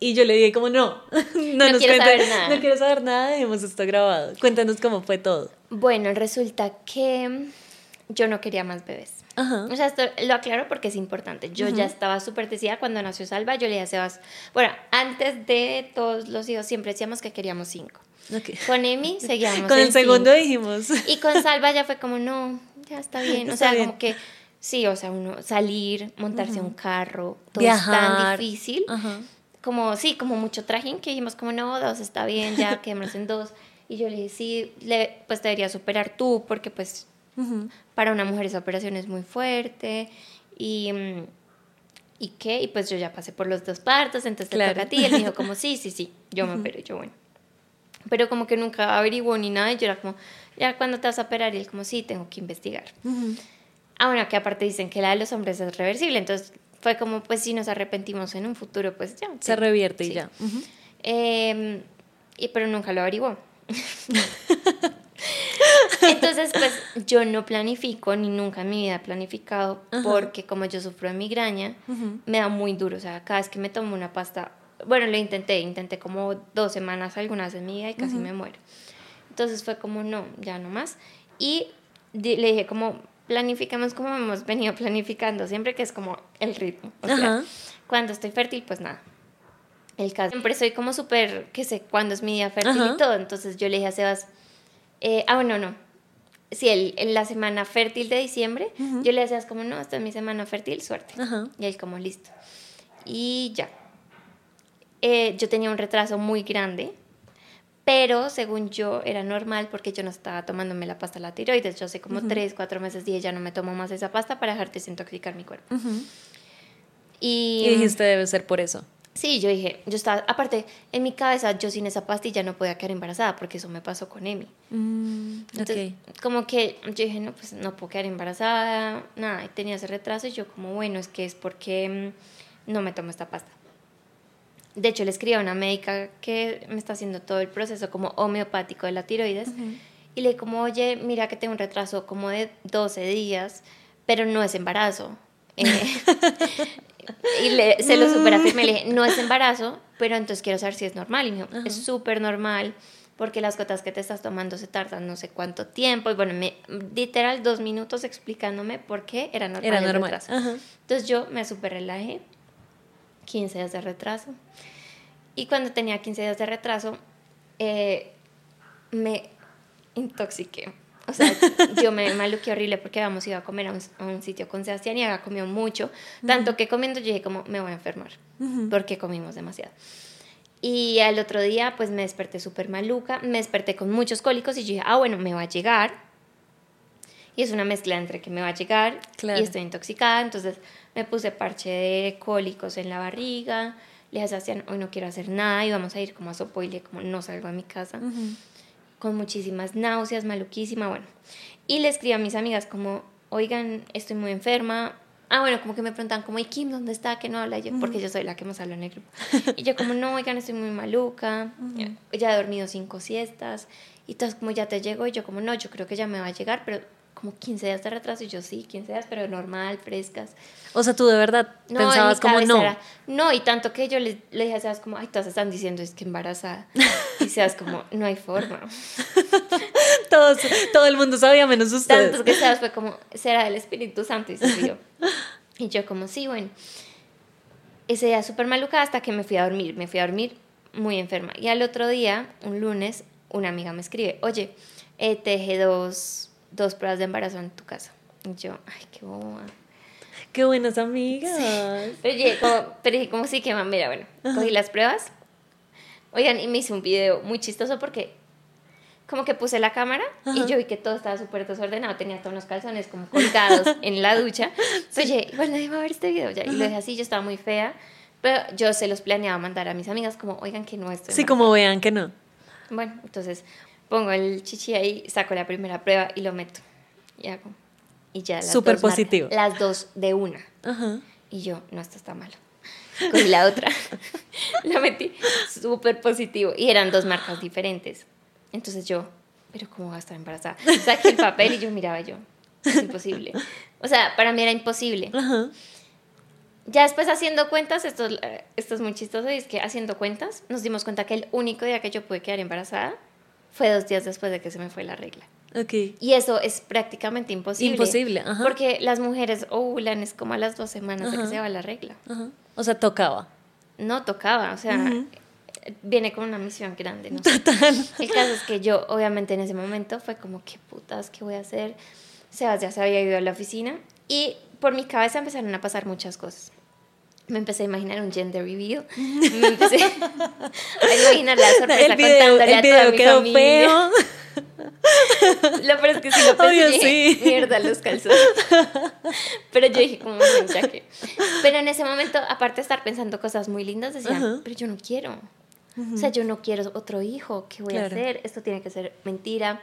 y yo le dije como no, no, nos quiero cuente- saber nada. No quiero saber nada, dejemos esto grabado. Cuéntanos cómo fue todo. Bueno, resulta que yo no quería más bebés. Ajá. O sea, esto lo aclaro porque es importante. Yo ya estaba súper decidida cuando nació Salva. Yo le dije a Sebas, bueno, antes de todos los hijos siempre decíamos que queríamos cinco. Ok. Con Emi seguíamos Con el segundo cinco. dijimos. Y con Salva ya fue como, no, ya está bien. O Está sea, bien. como que sí, o sea, uno salir, montarse a un carro, todo Viajar. es tan difícil. Como, sí, como mucho trajín que dijimos como, no, dos está bien, ya quedémonos en dos. Y yo le dije, sí, le, pues deberías superar tú porque pues para una mujer esa operación es muy fuerte y, mm, ¿y qué? Y pues yo ya pasé por los dos partos, entonces te Claro. toca a ti. Y él dijo como, sí, sí, sí, yo me opero, y yo bueno. Pero como que nunca averiguó ni nada y yo era como, ya cuando te vas a operar y él como, sí, tengo que investigar. Ah, bueno, que aparte dicen que la de los hombres es reversible, entonces fue como, pues si nos arrepentimos en un futuro, pues ya. Se sí. revierte y Sí. ya. Eh, y, pero nunca lo averiguó. Entonces, pues yo no planifico ni nunca en mi vida he planificado Ajá. porque como yo sufro de migraña, me da muy duro. O sea, cada vez que me tomo una pasta, bueno, lo intenté, intenté como dos semanas algunas en mi vida y casi me muero. Entonces fue como, no, ya no más. Y le dije como, planificamos como hemos venido planificando siempre, que es como el ritmo. O sea, Ajá. cuando estoy fértil, pues nada. El caso, siempre soy como súper, que sé cuándo es mi día fértil Ajá. y todo. Entonces yo le dije a Sebas, eh, ah, bueno, no. Sí, el, en la semana fértil de diciembre, yo le decía, como, no, esta es mi semana fértil, suerte. Ajá. Y él como, listo. Y ya. Eh, yo tenía un retraso muy grande, pero según yo era normal porque yo no estaba tomándome la pasta de la tiroides. Yo hace como tres, cuatro meses dije, ya no me tomo más esa pasta para dejar de desintoxicar mi cuerpo. Y, Y dijiste, debe ser por eso. Sí, yo dije, yo estaba, aparte, en mi cabeza, yo sin esa pastilla no podía quedar embarazada porque eso me pasó con Emi. Entonces, ok. como que yo dije, no, pues no puedo quedar embarazada, nada, y tenía ese retraso y yo como, bueno, es que es porque mm, no me tomo esta pasta. De hecho, le escribí a una médica que me está haciendo todo el proceso como homeopático de la tiroides y le dije como, oye, mira que tengo un retraso como de 12 días, pero no es embarazo. Eh, y le, se lo super afirmé, le dije, no es embarazo, pero entonces quiero saber si es normal. Y me dijo, es súper normal, porque las gotas que te estás tomando se tardan no sé cuánto tiempo. Y bueno, me, literal dos minutos explicándome por qué era normal. Era el normal. retraso. Ajá. Entonces yo me super relajé, 15 días de retraso. Y cuando tenía 15 días de retraso, eh, me intoxiqué. O sea, yo me maluqué horrible porque habíamos ido a comer a un, a un sitio con Sebastián y había comido mucho. Tanto que comiendo yo dije como, me voy a enfermar. Porque comimos demasiado. Y al otro día, pues me desperté súper maluca. Me desperté con muchos cólicos y yo dije, ah, bueno, me va a llegar. Y es una mezcla entre que me va a llegar Claro. y estoy intoxicada. Entonces me puse parche de cólicos en la barriga. Le dije a Sebastián, hoy no quiero hacer nada y vamos a ir como a Sopoile, como no salgo de mi casa. Con muchísimas náuseas, maluquísima, bueno. Y le escribí a mis amigas como, oigan, estoy muy enferma. Ah, bueno, como que me preguntan como, ¿y Kim dónde está? Que no habla yo, porque yo soy la que más habla en el grupo. Y yo como, no, oigan, estoy muy maluca. Ya he dormido cinco siestas. Y todas como, ya te llegó. Y yo como, no, yo creo que ya me va a llegar, pero como 15 días de retraso. Y yo sí, 15 días, pero normal, frescas. O sea, tú de verdad No, en pensabas como no. era- no, y tanto que yo le, le dije a Sebas como, ay, todas están diciendo es que embarazada. Y Sebas como, no hay forma. Todos, todo el mundo sabía menos ustedes. Tanto que Sebas fue como, será el Espíritu Santo y se rió. Y yo como, sí, bueno. Ese día súper maluca hasta que me fui a dormir. Me fui a dormir muy enferma. Y al otro día, un lunes, una amiga me escribe, oye, eh, te dejé dos, dos pruebas de embarazo en tu casa. Y yo, ay, qué boba. Qué buenas amigas. Pero dije como, pero dije como sí, que mira, bueno, cogí las pruebas. Oigan, y me hice un video muy chistoso porque como que puse la cámara y yo vi que todo estaba súper desordenado, tenía todos los calzones como colgados en la ducha. Dije, igual nadie va a ver este video ya. Y lo dejé así, yo estaba muy fea, pero yo se los planeaba mandar a mis amigas como, oigan que no estoy Sí, embarazada". como vean que no. Bueno, entonces pongo el chichi ahí, saco la primera prueba y lo meto. Y hago. Y ya las Súper dos positivo. Las dos de una. Ajá. Y yo, no, esto está malo. Cogí la otra, la metí súper positivo. Y eran dos marcas diferentes. Entonces yo, pero ¿cómo va a estar embarazada? Saqué el papel y yo miraba yo, es imposible. O sea, para mí era imposible. Ajá. Ya después haciendo cuentas, esto, eh, esto es muy chistoso, y es que haciendo cuentas nos dimos cuenta que el único día que yo pude quedar embarazada fue dos días después de que se me fue la regla. Ok. Y eso es prácticamente imposible. Imposible, ajá. Porque las mujeres ovulan es como a las dos semanas de que Ajá. se va la regla. Ajá. O sea, tocaba. No tocaba, o sea, viene con una misión grande. No sé. El caso es que yo, obviamente, en ese momento fue como, ¿qué putas? ¿Qué voy a hacer? Sebas ya se había ido a la oficina y por mi cabeza empezaron a pasar muchas cosas. Me empecé a imaginar un gender reveal. Me empecé a imaginar la sorpresa El video, contándole el a toda video mi quedó familia. feo. Lo peor es que sí lo pensé Obvio, dije, sí. mierda, los calzones. Pero yo dije, como, "Bueno, ya que. Pero en ese momento, aparte de estar pensando cosas muy lindas, decía, Ajá. pero yo no quiero. O sea, yo no quiero otro hijo. ¿Qué voy a Claro. hacer? Esto tiene que ser mentira.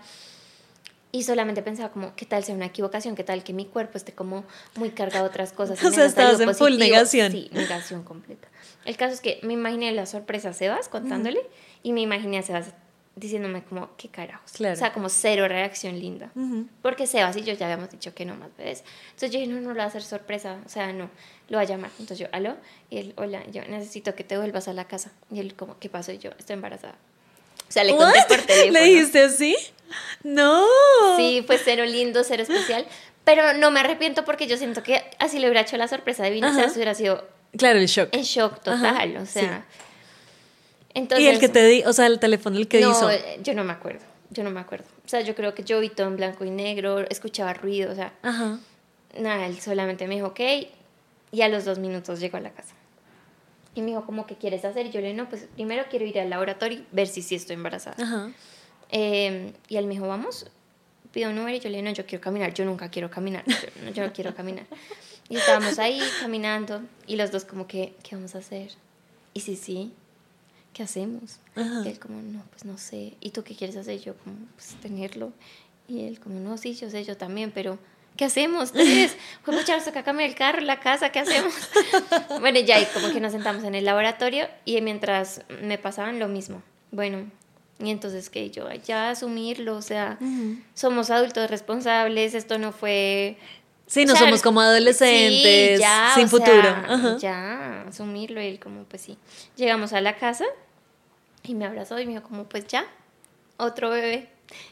Y solamente pensaba como, ¿qué tal sea una equivocación? ¿Qué tal que mi cuerpo esté como muy cargado de otras cosas? O sea, estabas en full negación. Sí, negación completa. El caso es que me imaginé la sorpresa a Sebas contándole y me imaginé a Sebas diciéndome como, ¿qué carajos? Claro. O sea, como cero reacción linda. Ujú. Porque Sebas y yo ya habíamos dicho que no más bebés. Entonces yo dije, no, no lo va a hacer sorpresa. O sea, no, lo va a llamar. Entonces yo, aló. Y él, hola, yo necesito que te vuelvas a la casa. Y él, como, ¿qué pasó? Y yo, estoy embarazada. O sea, le conté What? por teléfono. ¿Le dijiste así? No. Sí, fue cero lindo, cero especial. Pero no me arrepiento porque yo siento que así le hubiera hecho la sorpresa de eso hubiera sido Claro, el shock. en shock total. o sea. Entonces, y el que te di, o sea, el teléfono el que no, hizo. eh, yo no me acuerdo, yo no me acuerdo. O sea, yo creo que yo vi todo en blanco y negro, escuchaba ruido, o sea, Ajá. nada, él solamente me dijo, ok, y a los dos minutos llegó a la casa. Y me dijo, ¿cómo que quieres hacer? Y yo le dije, no, pues primero quiero ir al laboratorio y ver si sí estoy embarazada. Ajá. Eh, y él me dijo, vamos, pido un Uber y yo le dije, no, yo quiero caminar, yo nunca quiero caminar, yo, no, yo no quiero caminar. Y estábamos ahí caminando y los dos como que, ¿qué vamos a hacer? Y sí, sí, ¿qué hacemos? Ajá. Y él como, no, pues no sé. ¿Y tú qué quieres hacer? Yo como, pues tenerlo. Y él como, no, sí, yo sé, yo también, pero ¿qué hacemos? Mucha nos toca cambiar el carro, la casa, ¿qué hacemos? bueno, ya, y como que nos sentamos en el laboratorio y mientras me pasaban lo mismo. Bueno, y entonces que yo, "Ay, ya asumirlo, o sea, somos adultos responsables, esto no fue... Sí, no o sea, somos como adolescentes, sí, ya, sin sea, futuro. Ajá. Ya, asumirlo. Y él como, pues sí. Llegamos a la casa y me abrazó y me dijo como, pues ya, otro bebé.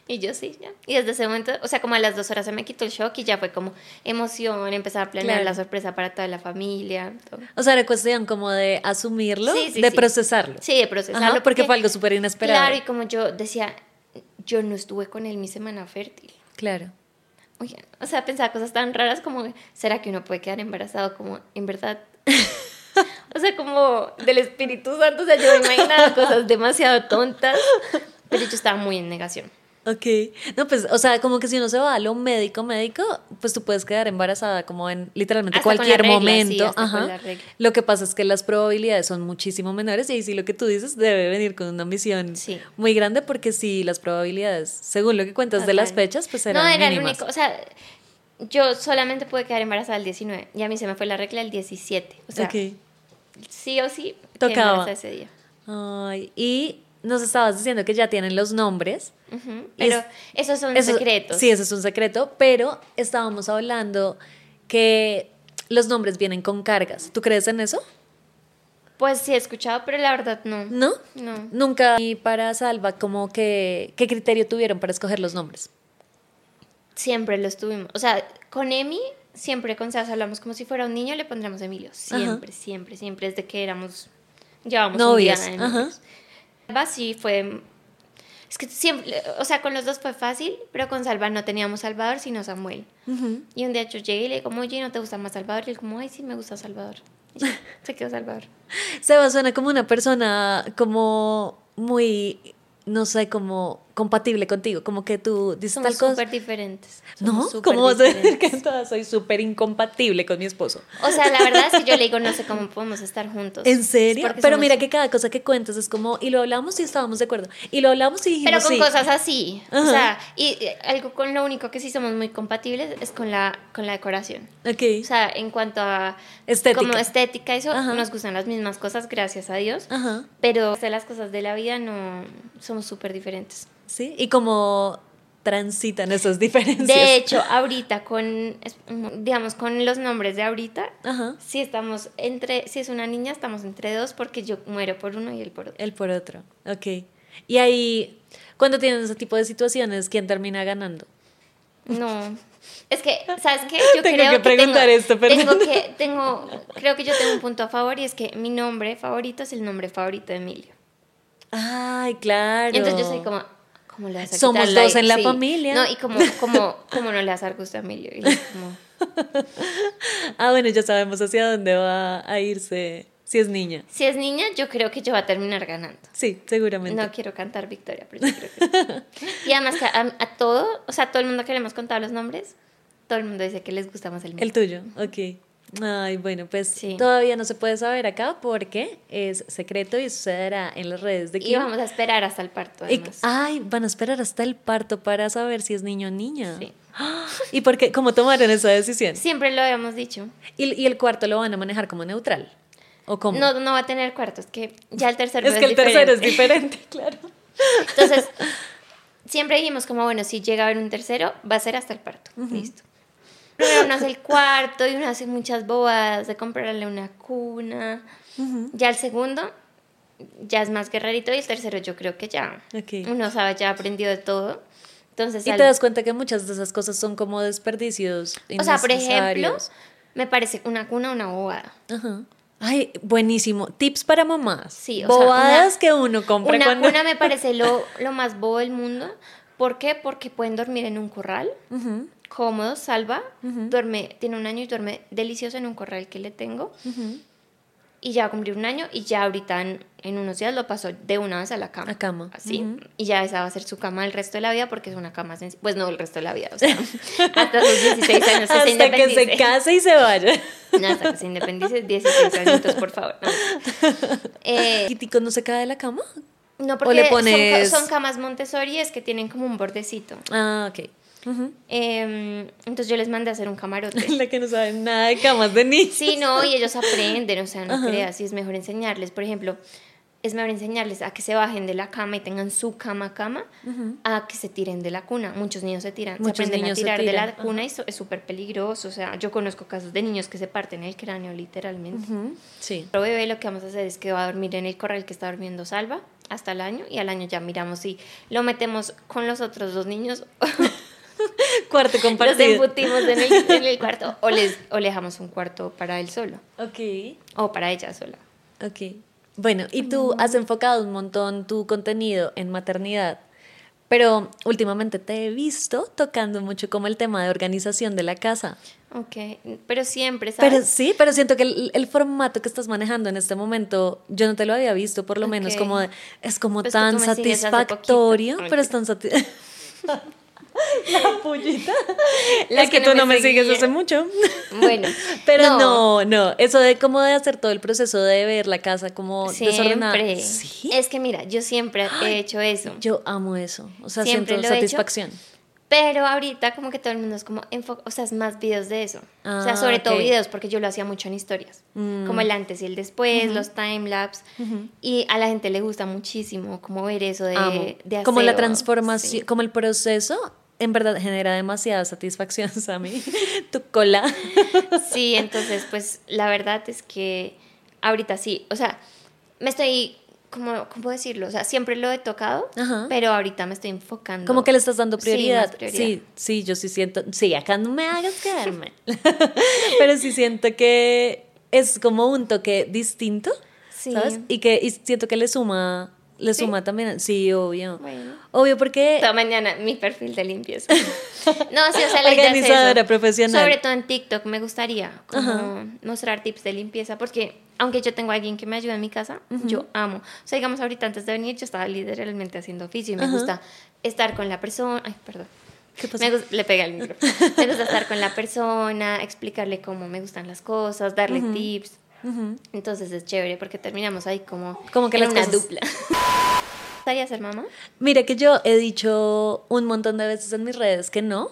Y yo sí, ya. Y desde ese momento, o sea, como a las dos horas se me quitó el shock y ya fue como emoción, empezar a planear Claro. la sorpresa para toda la familia. todo. O sea, era cuestión como de asumirlo, Sí, sí, de sí. procesarlo. Sí, de procesarlo. Ajá, porque fue algo súper inesperado. Claro, y como yo decía, yo no estuve con él mi semana fértil. Claro. Oigan, o sea, pensaba cosas tan raras como, ¿será que uno puede quedar embarazado? Como, en verdad. o sea, como del Espíritu Santo. O sea, yo me imaginaba cosas demasiado tontas. Pero yo estaba muy en negación. Ok. No, pues, o sea, como que si uno se va a lo médico, médico, pues tú puedes quedar embarazada como en literalmente Hasta cualquier regla, momento. sí, hasta con Ajá. Lo que pasa es que las probabilidades son muchísimo menores y ahí sí lo que tú dices debe venir con una ambición Sí. muy grande porque sí, las probabilidades, según lo que cuentas de las fechas, pues eran No, era el mínimas. único. O sea, yo solamente pude quedar embarazada el 19. Y a mí se me fue la regla el 17. O sea, Ok. sí o sí, Tocaba. ese día. Ay, y nos estabas diciendo que ya tienen los nombres. Ujú, Y Pero es- esos son Eso- secretos. Sí, eso es un secreto, pero estábamos hablando que los nombres vienen con cargas. ¿Tú crees en eso? Pues sí he escuchado, pero la verdad no. ¿No? No. Nunca. Y para Salva, como que, ¿qué criterio tuvieron para escoger los nombres? Siempre lo estuvimos. O sea, con Emi, siempre con Sas hablamos como si fuera un niño, le pondríamos Emilio. Siempre, siempre, siempre, desde que éramos. Llevábamos Novios, un día Salva sí fue. Es que siempre. O sea, con los dos fue fácil, pero con Salva no teníamos Salvador, sino Samuel. Y un día yo llegué y le digo, oye, ¿no te gusta más Salvador? Y él, como, ay, sí, me gusta Salvador. Y se quedó Salvador. Seba suena como una persona como muy, no sé, como compatible contigo, como que tú dices Somos tal cosa. súper diferentes. ¿No? Somos súper ¿Cómo vas a decir que entonces soy súper incompatible con mi esposo? O sea, la verdad es que yo le digo, no sé cómo podemos estar juntos. ¿En serio? Pero somos- mira que cada cosa que cuentas es como, y lo hablamos y estábamos de acuerdo. Y lo hablamos y dijimos Pero con sí. cosas así. O Ajá. sea, y algo con lo único que sí somos muy compatibles es con la, con la decoración. Ok. O sea, en cuanto a Estética. como estética, eso Ajá. nos gustan las mismas cosas, gracias a Dios. Ajá. Pero de las cosas de la vida no somos súper diferentes. Sí. Y cómo transitan esas diferencias. De hecho, ahorita con, digamos, con los nombres de ahorita, Ajá. si estamos entre, si es una niña, estamos entre dos porque yo muero por uno y él por otro. El por otro. Ok. Y ahí, cuando tienen ese tipo de situaciones, ¿quién termina ganando? No. Es que, ¿sabes qué? Yo Tengo creo que preguntar tengo, esto, perdón. Tengo que, tengo, creo que yo tengo un punto a favor y es que mi nombre favorito es el nombre favorito de Emilio. Ay, claro. Y entonces yo soy como, ¿cómo le vas a quitar Somos la- dos en la sí. familia. No, y como, como, como no le vas a dar gusto a Emilio. Y es como, Ah, bueno, ya sabemos hacia dónde va a irse si es niña. si es niña, yo creo que yo va a terminar ganando. Sí, seguramente. No quiero cantar victoria, pero yo creo que sí. Y además que a, a todo, o sea, a todo el mundo que le hemos contado los nombres, todo el mundo dice que les gusta más el mío. El tuyo, ok. Ay, bueno, pues Sí. todavía no se puede saber acá porque es secreto y sucederá en las redes de y Kim. vamos a esperar hasta el parto, Y- ay, van a esperar hasta el parto para saber si es niño o niña. Sí. ¿Y por qué? ¿Cómo tomaron esa decisión? Siempre lo habíamos dicho. ¿Y, y el cuarto lo van a manejar como neutral? ¿O cómo? No, no va a tener cuarto, es que ya el tercero es que el tercero es diferente. diferente, claro. Entonces, siempre dijimos como, bueno, si llega a haber un tercero, va a ser hasta el parto. Listo. Primero uno hace el cuarto y uno hace muchas bobadas de comprarle una cuna. Ya el segundo ya es más guerrerito y el tercero yo creo que ya uno sabe, ya aprendió de todo. Entonces, Y al- te das cuenta que muchas de esas cosas son como desperdicios o sea, por ejemplo, me parece una cuna una bobada. Ajá. Ay, buenísimo. Tips para mamás. Sí, o sea, Bobadas una- que uno compra Una cuando... cuna me parece lo, lo más bobo del mundo. ¿Por qué? Porque pueden dormir en un corral, Ujú, cómodo, salva, duerme, tiene un año y duerme delicioso en un corral que le tengo. ujú. Y ya va a cumplir un año y ya ahorita en, en unos días lo pasó de una vez a la cama. A cama. Así. Y ya esa va a ser su cama el resto de la vida porque es una cama sencilla. Pues no el resto de la vida, o sea, hasta sus 16 años que se Hasta que se case y se vaya. No, hasta que se independice, 16 años, por favor. No, Eh, ¿Quitico no se cae de la cama? no porque le son son, camas Montessori, es que tienen como un bordecito. Ah, ok. Eh, entonces yo les mandé a hacer un camarote. La que no sabe nada de camas de niños. Sí, no, y ellos aprenden, o sea, no Ajá. creas, y es mejor enseñarles, por ejemplo, es mejor enseñarles a que se bajen de la cama y tengan su cama cama, a que se tiren de la cuna. Muchos niños se tiran, Muchos se aprenden a tirar de la cuna y es súper peligroso, o sea, yo conozco casos de niños que se parten el cráneo literalmente. Sí. Nuestro bebé lo que vamos a hacer es que va a dormir en el corral que está durmiendo Salva hasta el año y al año ya miramos si lo metemos con los otros dos niños Cuarto compartido. embutimos en el, en el cuarto o, les, o le dejamos un cuarto para él solo Ok. o para ella sola. Ok. Bueno, y tú has enfocado un montón tu contenido en maternidad, pero últimamente te he visto tocando mucho como el tema de organización de la casa. Ok, pero siempre, ¿sabes? Pero sí, pero siento que el, el formato que estás manejando en este momento, yo no te lo había visto, por lo menos Ok. como de- es como Pues tan satisfactorio, poquito. pero es tan satisfactorio. La pullita. La es que, que tú no me sigues hace mucho. Bueno, Pero no. no, eso de cómo de hacer todo el proceso de ver la casa como desordenada. Siempre. Sí. Es que mira, yo siempre he hecho eso. Yo amo eso. O sea, Siempre siento lo he hecho. satisfacción. Pero ahorita como que todo el mundo es como, o sea, es más videos de eso. o sea, Ah, sobre todo videos, porque yo lo hacía mucho en historias. Mm. Como el antes y el después, los timelapse. Y a la gente le gusta muchísimo como ver eso de, de como la transformación, sí. como el proceso, en verdad genera demasiada satisfacción, Sammy. tu cola. Sí, entonces, pues la verdad es que ahorita sí, o sea, me estoy, como, ¿cómo decirlo? O sea, siempre lo he tocado, Ajá. pero ahorita me estoy enfocando. Como que le estás dando prioridad. Sí, sí, yo sí siento. Sí, acá no me hagas quedar mal. Pero sí siento que es como un toque distinto, Sí. ¿sabes? Y que y siento que le suma, le ¿Sí? suma también. Sí, obvio. Bueno. Obvio porque Toda mañana mi perfil de limpieza. No, sí, o sea, la idea es Organizadora eso. profesional. Sobre todo en TikTok me gustaría como mostrar tips de limpieza porque aunque yo tengo a alguien que me ayuda en mi casa, yo amo. O sea, digamos ahorita antes de venir yo estaba literalmente haciendo oficio y me gusta estar con la persona, ay, perdón. ¿Qué pasó? Me gusta- le pegué al micrófono. Me gusta estar con la persona, explicarle cómo me gustan las cosas, darle tips. Ujú. Entonces es chévere porque terminamos ahí como, Como que en las una cosas- dupla. ¿Gustaría ser mamá? Mira que yo he dicho un montón de veces en mis redes que no.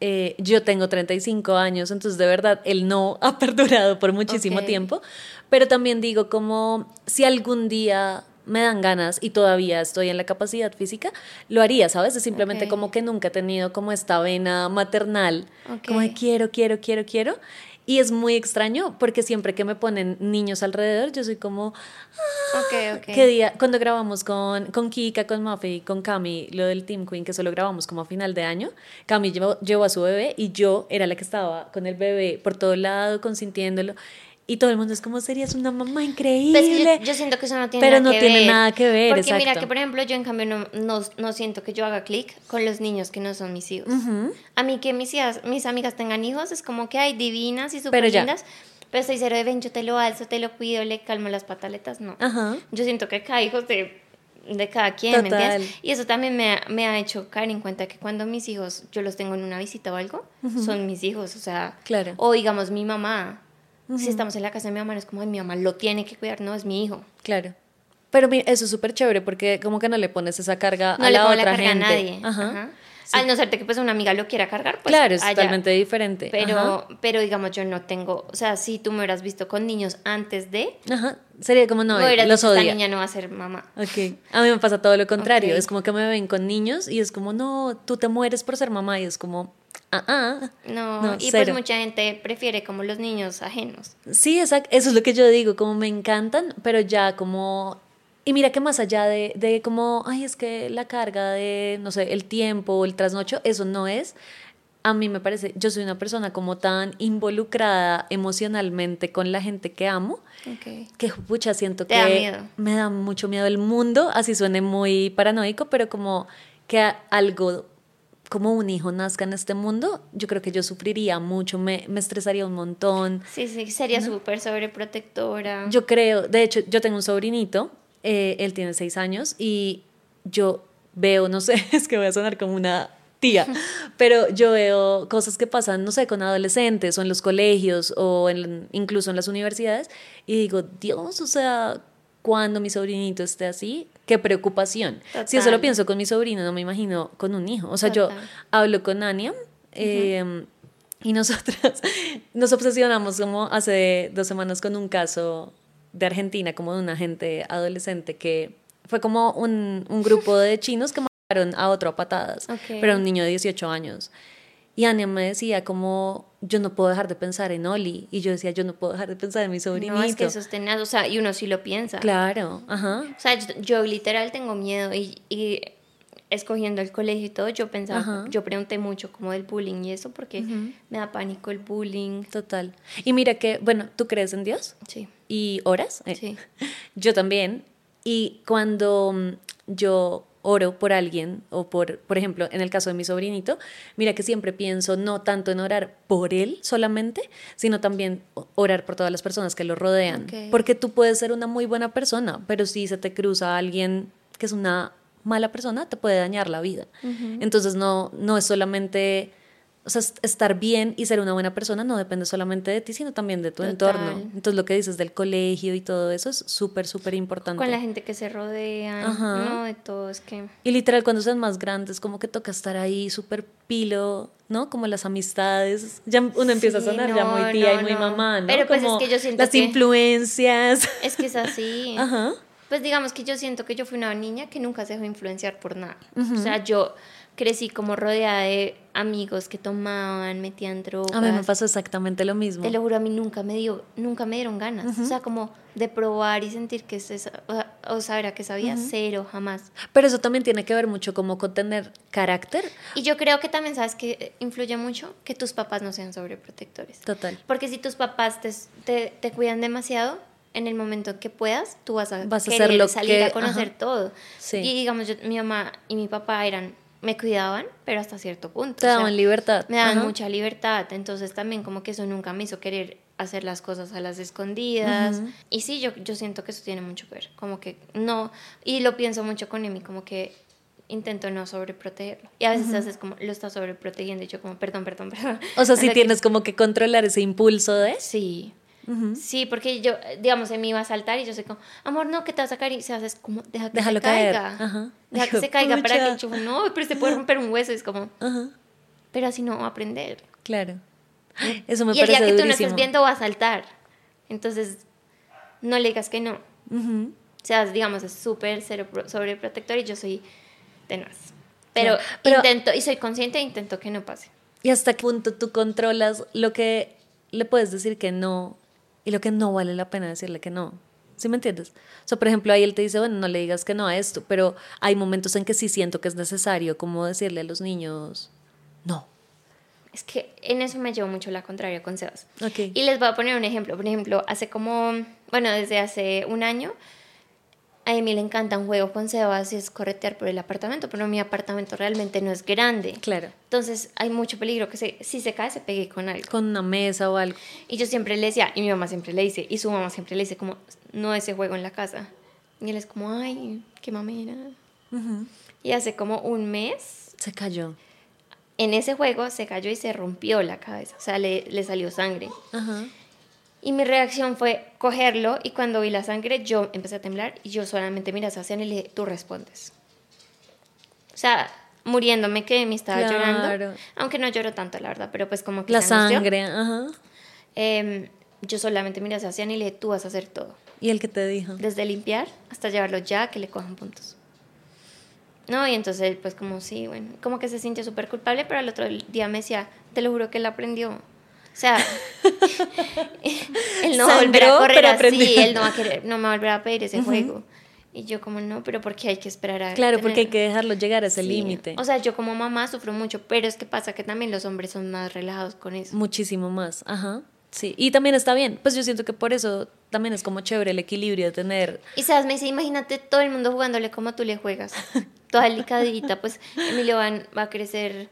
Eh, yo tengo 35 años, entonces de verdad el no ha perdurado por muchísimo Ok. tiempo. Pero también digo como si algún día me dan ganas y todavía estoy en la capacidad física, lo haría, ¿sabes? Es simplemente Ok. como que nunca he tenido como esta vena maternal, Ok. como de quiero, quiero, quiero, quiero. Y es muy extraño porque siempre que me ponen niños alrededor, yo soy como, Ok, ok. ¿Qué día? Cuando grabamos con, con Kika, con Mafe y con Cami, lo del Team Queen, que solo grabamos como a final de año, Cami llevó, llevó a su bebé y yo era la que estaba con el bebé por todo lado, consintiéndolo. Y todo el mundo es como, serías una mamá increíble. Pues yo, yo siento que eso no tiene Pero nada no que tiene ver. nada que ver, Porque mira exacto. que, por ejemplo, yo en cambio no, no, no siento que yo haga clic con los niños que no son mis hijos. A mí que mis, hijas, mis amigas tengan hijos es como que hay divinas y súper lindas. Pero estoy cero de ven, yo te lo alzo, te lo cuido, le calmo las pataletas. No. Ajá. Yo siento que cada hijo de, de cada quien, ¿me Total. entiendes? Y eso también me ha, me ha hecho caer en cuenta que cuando mis hijos, yo los tengo en una visita o algo, son mis hijos, o sea, Claro. o digamos mi mamá, si estamos en la casa de mi mamá, no es como, "Ay, mi mamá lo tiene que cuidar, no, es mi hijo. Claro. Pero eso es súper chévere porque como que no le pones esa carga No a le la otra la carga gente. a nadie. Ajá. Ajá. Al no ser que pues una amiga lo quiera cargar, pues claro, es allá. totalmente diferente. Pero, Ajá. pero digamos, yo no tengo, o sea, si tú me hubieras visto con niños antes de, Ajá. Sería como, no, los dicho, esta odia. niña no va a ser mamá. Ok. A mí me pasa todo lo contrario. Ok. Es como que me ven con niños y es como, no, tú te mueres por ser mamá. Y es como, ah, ah. No, No, y cero. pues mucha gente prefiere como los niños ajenos. Sí, exacto. Eso es lo que yo digo, como me encantan, pero ya como... Y mira que más allá de, de como, ay, es que la carga de, no sé, el tiempo o el trasnocho, eso no es. a mí me parece, yo soy una persona como tan involucrada emocionalmente con la gente que amo, Ok. que pucha, siento Te que da miedo. me da mucho miedo el mundo, así suene muy paranoico, pero como que algo, como un hijo nazca en este mundo, yo creo que yo sufriría mucho, me, me estresaría un montón. Sí, sí, sería súper sobreprotectora. Yo creo, de hecho, yo tengo un sobrinito, eh, él tiene seis años y yo veo, no sé, es que voy a sonar como una tía, pero yo veo cosas que pasan, no sé, con adolescentes o en los colegios o en, incluso en las universidades y digo, Dios, o sea, cuando mi sobrinito esté así, qué preocupación. Si eso lo Total. pienso con mi sobrino, no me imagino con un hijo. O sea, yo Total. hablo con Ania. eh, y nosotras nos obsesionamos como hace dos semanas con un caso de Argentina, como de una gente adolescente que fue como un, un grupo de chinos que mataron a otro a patadas, Ok. pero un niño de 18 años. Y Ania me decía como, yo no puedo dejar de pensar en Oli. Y yo decía, yo no puedo dejar de pensar en mi sobrinito. no, es que tenaz, o sea, y uno sí lo piensa. Claro, ajá. O sea, yo, yo literal tengo miedo y, y escogiendo el colegio y todo, yo pensaba, Ajá. yo pregunté mucho como del bullying y eso porque me da pánico el bullying. Total. Y mira que, bueno, ¿tú crees en Dios? Sí, ¿Y oras? Eh, sí. Yo también. Y cuando mm, yo oro por alguien, o por, por ejemplo, en el caso de mi sobrinito, mira que siempre pienso no tanto en orar por él solamente, sino también orar por todas las personas que lo rodean. Porque tú puedes ser una muy buena persona, pero si se te cruza alguien que es una mala persona, te puede dañar la vida. Entonces no, no es solamente... O sea, es- estar bien y ser una buena persona no depende solamente de ti, sino también de tu Total. entorno. Entonces, lo que dices del colegio y todo eso es súper, súper importante. Con la gente que se rodea, Ajá. no de todo, es que... Y literal, cuando sean más grandes, como que toca estar ahí súper pilo, ¿no? Como las amistades. Ya uno empieza a sonar ya muy tía no, y muy no. mamá, ¿no? Pero, pues, es que yo siento Las que- influencias. Es que es así. Ajá. Pues digamos que yo siento que yo fui una niña que nunca se dejó influenciar por nada. O sea, yo crecí como rodeada de amigos que tomaban, metían drogas. A mí me pasó exactamente lo mismo. Te lo juro, a mí nunca me dio, nunca me dieron ganas. O sea, como de probar y sentir que es esa, o, sea, o saber a qué sabía, cero, jamás. Pero eso también tiene que ver mucho como con tener carácter. Y yo creo que también, ¿sabes que influye mucho? Que tus papás no sean sobreprotectores. Total. Porque si tus papás te, te, te cuidan demasiado, en el momento que puedas, tú vas a, Vas a querer hacer lo salir que- a conocer ajá. todo. Sí. Y digamos, yo- mi mamá y mi papá eran, me cuidaban, pero hasta cierto punto. Te o sea, daban libertad. Me daban Ajá. mucha libertad, entonces también como que eso nunca me hizo querer hacer las cosas a las escondidas. Y sí, yo, yo siento que eso tiene mucho que ver, como que no, y lo pienso mucho con Emi, como que intento no sobreprotegerlo. Y a veces haces como, lo estás sobreprotegiendo y yo como, perdón, perdón, perdón. O sea, si que- tienes como que controlar ese impulso de... Sí. Sí, porque yo, digamos, Emi iba a saltar y yo sé como, amor, no, que te vas a caer y se haces como, deja que Déjalo se caer. caiga. Ajá. Deja que se caiga para que el chupo, no, pero se puede romper un hueso, es como, Ajá, pero así no va a aprender. claro. Eso me y el día parece que tú no estés viendo va a saltar. Entonces, no le digas que no. O sea, digamos, es súper sobreprotector y yo soy tenaz. Pero, Claro, pero- intento, y soy consciente e intento que no pase. ¿Y hasta qué punto tú controlas lo que le puedes decir que no y lo que no vale la pena decirle que no? ¿Sí me entiendes? O sea, por ejemplo, ahí él te dice, bueno, no le digas que no a esto, pero hay momentos en que sí siento que es necesario como decirle a los niños, no. Es que en eso me llevo mucho la contraria con Sebas. Ok. Y les voy a poner un ejemplo. Por ejemplo, hace como, bueno, desde hace un año, a mí le encanta un juego con Sebas y es corretear por el apartamento, pero mi apartamento realmente no es grande. Claro. Entonces hay mucho peligro que se, si se cae se pegue con algo. Con una mesa o algo. Y yo siempre le decía, y mi mamá siempre le dice, y su mamá siempre le dice como, no ese juego en la casa. Y él es como, ay, qué mamera. Y hace como un mes, Se cayó. en ese juego se cayó y se rompió la cabeza, o sea, le, le salió sangre. Ajá. Y mi reacción fue cogerlo y cuando vi la sangre yo empecé a temblar y yo solamente miré hacia él y le dije, tú respondes. O sea, muriéndome que me estaba Claro. llorando, aunque no lloro tanto, la verdad, pero pues como que La se sangre, ajá. Em, yo solamente miré hacia él y le dije, tú vas a hacer todo. ¿Y el que te dijo? Desde limpiar hasta llevarlo ya que le cojan puntos. No, y entonces él pues como sí, bueno, como que se sintió súper culpable, pero al otro día me decía, te lo juro que él aprendió. O sea, él no va a volver a correr así, él no va a querer, no me va a volver a pedir ese juego. Y yo como no, pero porque hay que esperar a... Claro, porque hay que dejarlo llegar a ese Sí. límite. O sea, yo como mamá sufro mucho, pero es que pasa que también los hombres son más relajados con eso. Muchísimo más, ajá. Sí, y también está bien. Pues yo siento que por eso también es como chévere el equilibrio de tener. Y sabes, me dice, imagínate todo el mundo jugándole como tú le juegas. Toda delicadita, pues Emilio van- va a crecer,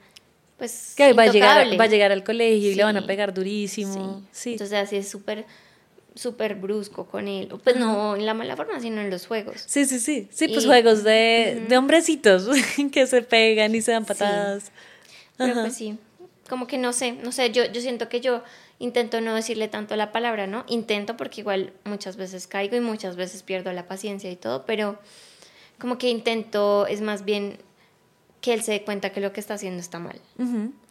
pues, Que va a, llegar, va a llegar al colegio y le van a Sí. pegar durísimo. Sí. Entonces así es súper, súper brusco con él. Pues no en la mala forma, sino en los juegos. Sí, sí, sí. Sí, pues Y- juegos de, de hombrecitos que se pegan y se dan Sí. patadas. Pero Ajá. pues sí, como que no sé, no sé, yo, yo siento que yo intento no decirle tanto la palabra, ¿no? Intento porque igual muchas veces caigo y muchas veces pierdo la paciencia y todo, pero como que intento, es más bien que él se dé cuenta que lo que está haciendo está mal.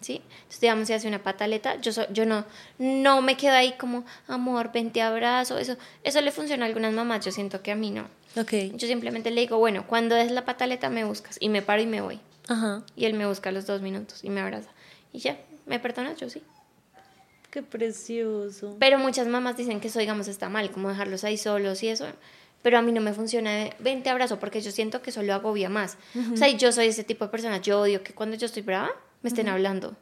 ¿sí? Entonces, digamos, si hace una pataleta, yo, so- yo no, no me quedo ahí como, amor, ven, te abrazo, eso, eso le funciona a algunas mamás, yo siento que a mí no. Ok. Yo simplemente le digo, bueno, cuando es la pataleta me buscas, y me paro y me voy. Ajá. Y él me busca a los dos minutos y me abraza. Y ya, ¿me perdonas? Yo sí. Qué precioso. Pero muchas mamás dicen que eso, digamos, está mal, como dejarlos ahí solos y eso. Pero a mí no me funciona de, ven, te abrazo, porque yo siento que eso lo agobia más. O sea, yo soy ese tipo de persona. Yo odio que cuando yo estoy brava, me estén hablando.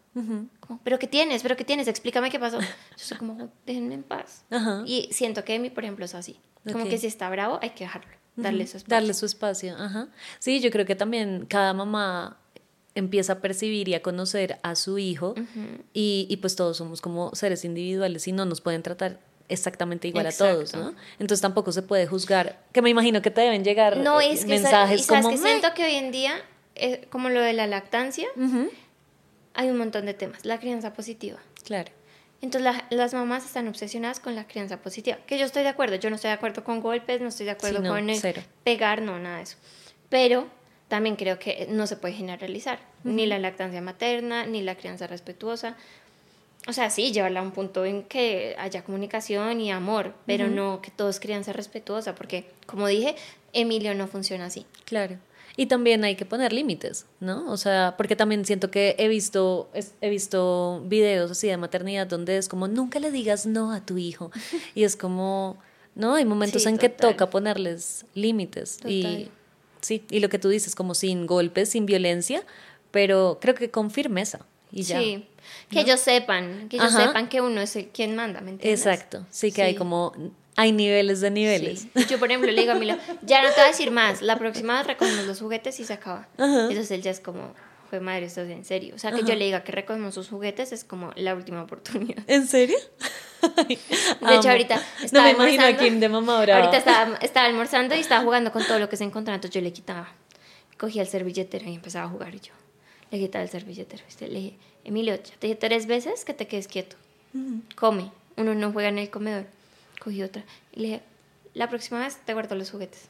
Como, ¿pero qué tienes? ¿pero qué tienes? Explícame qué pasó. Yo soy como, déjenme en paz. Y siento que Emi, por ejemplo, es así. Como que si está bravo, hay que dejarlo, darle su espacio. Darle su espacio, ajá. Sí, yo creo que también cada mamá empieza a percibir y a conocer a su hijo y, y pues todos somos como seres individuales y no nos pueden tratar exactamente igual a todos. ¿no? Entonces tampoco se puede juzgar, que me imagino que te deben llegar No, eh, es que, sa- mensajes y sabes como que siento que hoy en día, eh, como lo de la lactancia, hay un montón de temas. La crianza positiva. Claro. Entonces la- las mamás están obsesionadas con la crianza positiva, que yo estoy de acuerdo, yo no estoy de acuerdo con golpes, no estoy de acuerdo Sí, no, con el pegar, no, nada de eso. Pero también creo que no se puede generalizar, ni la lactancia materna, ni la crianza respetuosa. O sea, sí, llevarla a un punto en que haya comunicación y amor, pero no que todos crianza respetuosa, porque como dije, Emilio no funciona así. Claro. Y también hay que poner límites, ¿no? O sea, porque también siento que he visto, he visto videos así de maternidad donde es como, nunca le digas no a tu hijo. Y es como, ¿no? Hay momentos Sí, en que toca ponerles límites. Y sí, y lo que tú dices, como sin golpes, sin violencia, pero creo que con firmeza. Y ya. Sí, que ellos sepan, que ellos Ajá. sepan que uno es el quien manda, ¿me entiendes? Exacto. Sí que hay como, hay niveles de niveles. Sí. Yo, por ejemplo, le digo a Milo, ya no te voy a decir más, la próxima vez recogemos los juguetes y se acaba. Ajá. Entonces él ya es como, fue madre, esto es en serio. O sea, que yo le diga que recogemos sus juguetes es como la última oportunidad. ¿En serio? Ay, De hecho, ahorita No estaba me imagino a. Kim de mamá brava. Ahorita estaba, estaba almorzando y estaba jugando con todo lo que se encontraba. Entonces yo le quitaba, cogía el servilletero y empezaba a jugar. Y yo le quitaba el servilletero. ¿viste? Le dije, Emilio, ya te dije tres veces que te quedes quieto. Come. Uno no juega en el comedor. Cogí otra. Y le dije, la próxima vez te guardo los juguetes.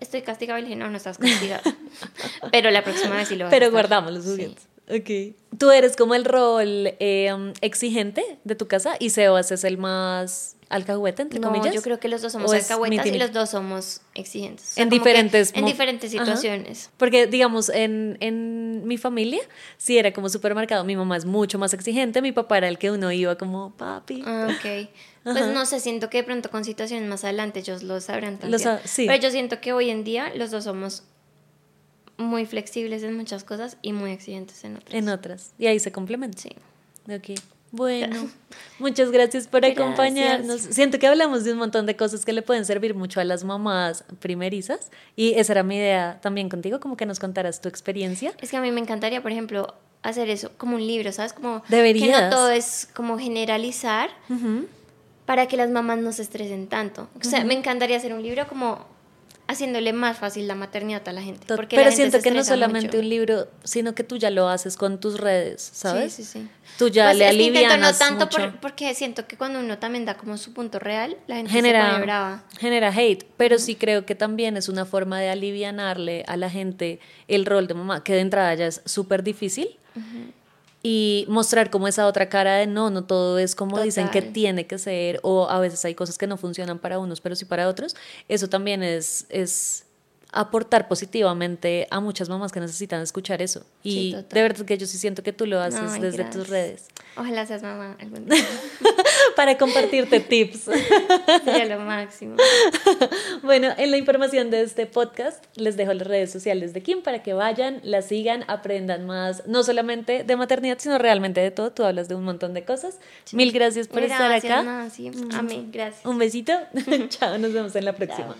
Estoy castigado. Y le dije, no, no estás castigado. Pero la próxima vez sí lo vas a Pero estar". guardamos los Sí. Ok. Tú eres como el rol eh, um, exigente de tu casa y Sebas es el más alcahuete, entre No, comillas. yo creo que los dos somos ¿O es alcahuetas y los dos somos exigentes. O sea, En diferentes En diferentes Ajá. situaciones. Porque, digamos, en, en mi familia sí era como supermercado. Mi mamá es mucho más exigente, mi papá era el que uno iba como, papi. Ah, ok. Pues Ajá. no sé, siento que de pronto con situaciones más adelante ellos lo sabrán también. Sí. Pero yo siento que hoy en día los dos somos muy flexibles en muchas cosas y muy exigentes en otras. En otras. Y ahí se complementan. Sí. Ok. Bueno, muchas gracias por Gracias. acompañarnos. Siento que hablamos de un montón de cosas que le pueden servir mucho a las mamás primerizas y esa era mi idea también contigo, como que nos contaras tu experiencia. Es que a mí me encantaría, por ejemplo, hacer eso como un libro, ¿sabes? Como que Deberías. no todo es como generalizar para que las mamás no se estresen tanto. O sea, me encantaría hacer un libro como haciéndole más fácil la maternidad a la gente. Porque la Pero gente siento se que no solamente mucho. un libro, sino que tú ya lo haces con tus redes, ¿sabes? Sí, sí, sí. Tú ya Pues le alivianas no tanto mucho. por- porque siento que cuando uno también da como su punto real, la gente se genera, pone brava. genera hate, pero sí creo que también es una forma de alivianarle a la gente el rol de mamá, que de entrada ya es súper difícil. Y mostrar como esa otra cara de no, no todo es como dicen que tiene que ser, o a veces hay cosas que no funcionan para unos, pero sí para otros. Eso también es, es aportar positivamente a muchas mamás que necesitan escuchar eso. Y de verdad que yo sí siento que tú lo haces desde tus redes. Ojalá seas mamá algún día. Para compartirte tips. Sería lo máximo. bueno, en la información de este podcast les dejo las redes sociales de Kim para que vayan, la sigan, aprendan más, no solamente de maternidad, sino realmente de todo. Tú hablas de un montón de cosas. Mil gracias por estar acá. Amén, gracias. Un besito. Chao, nos vemos en la próxima.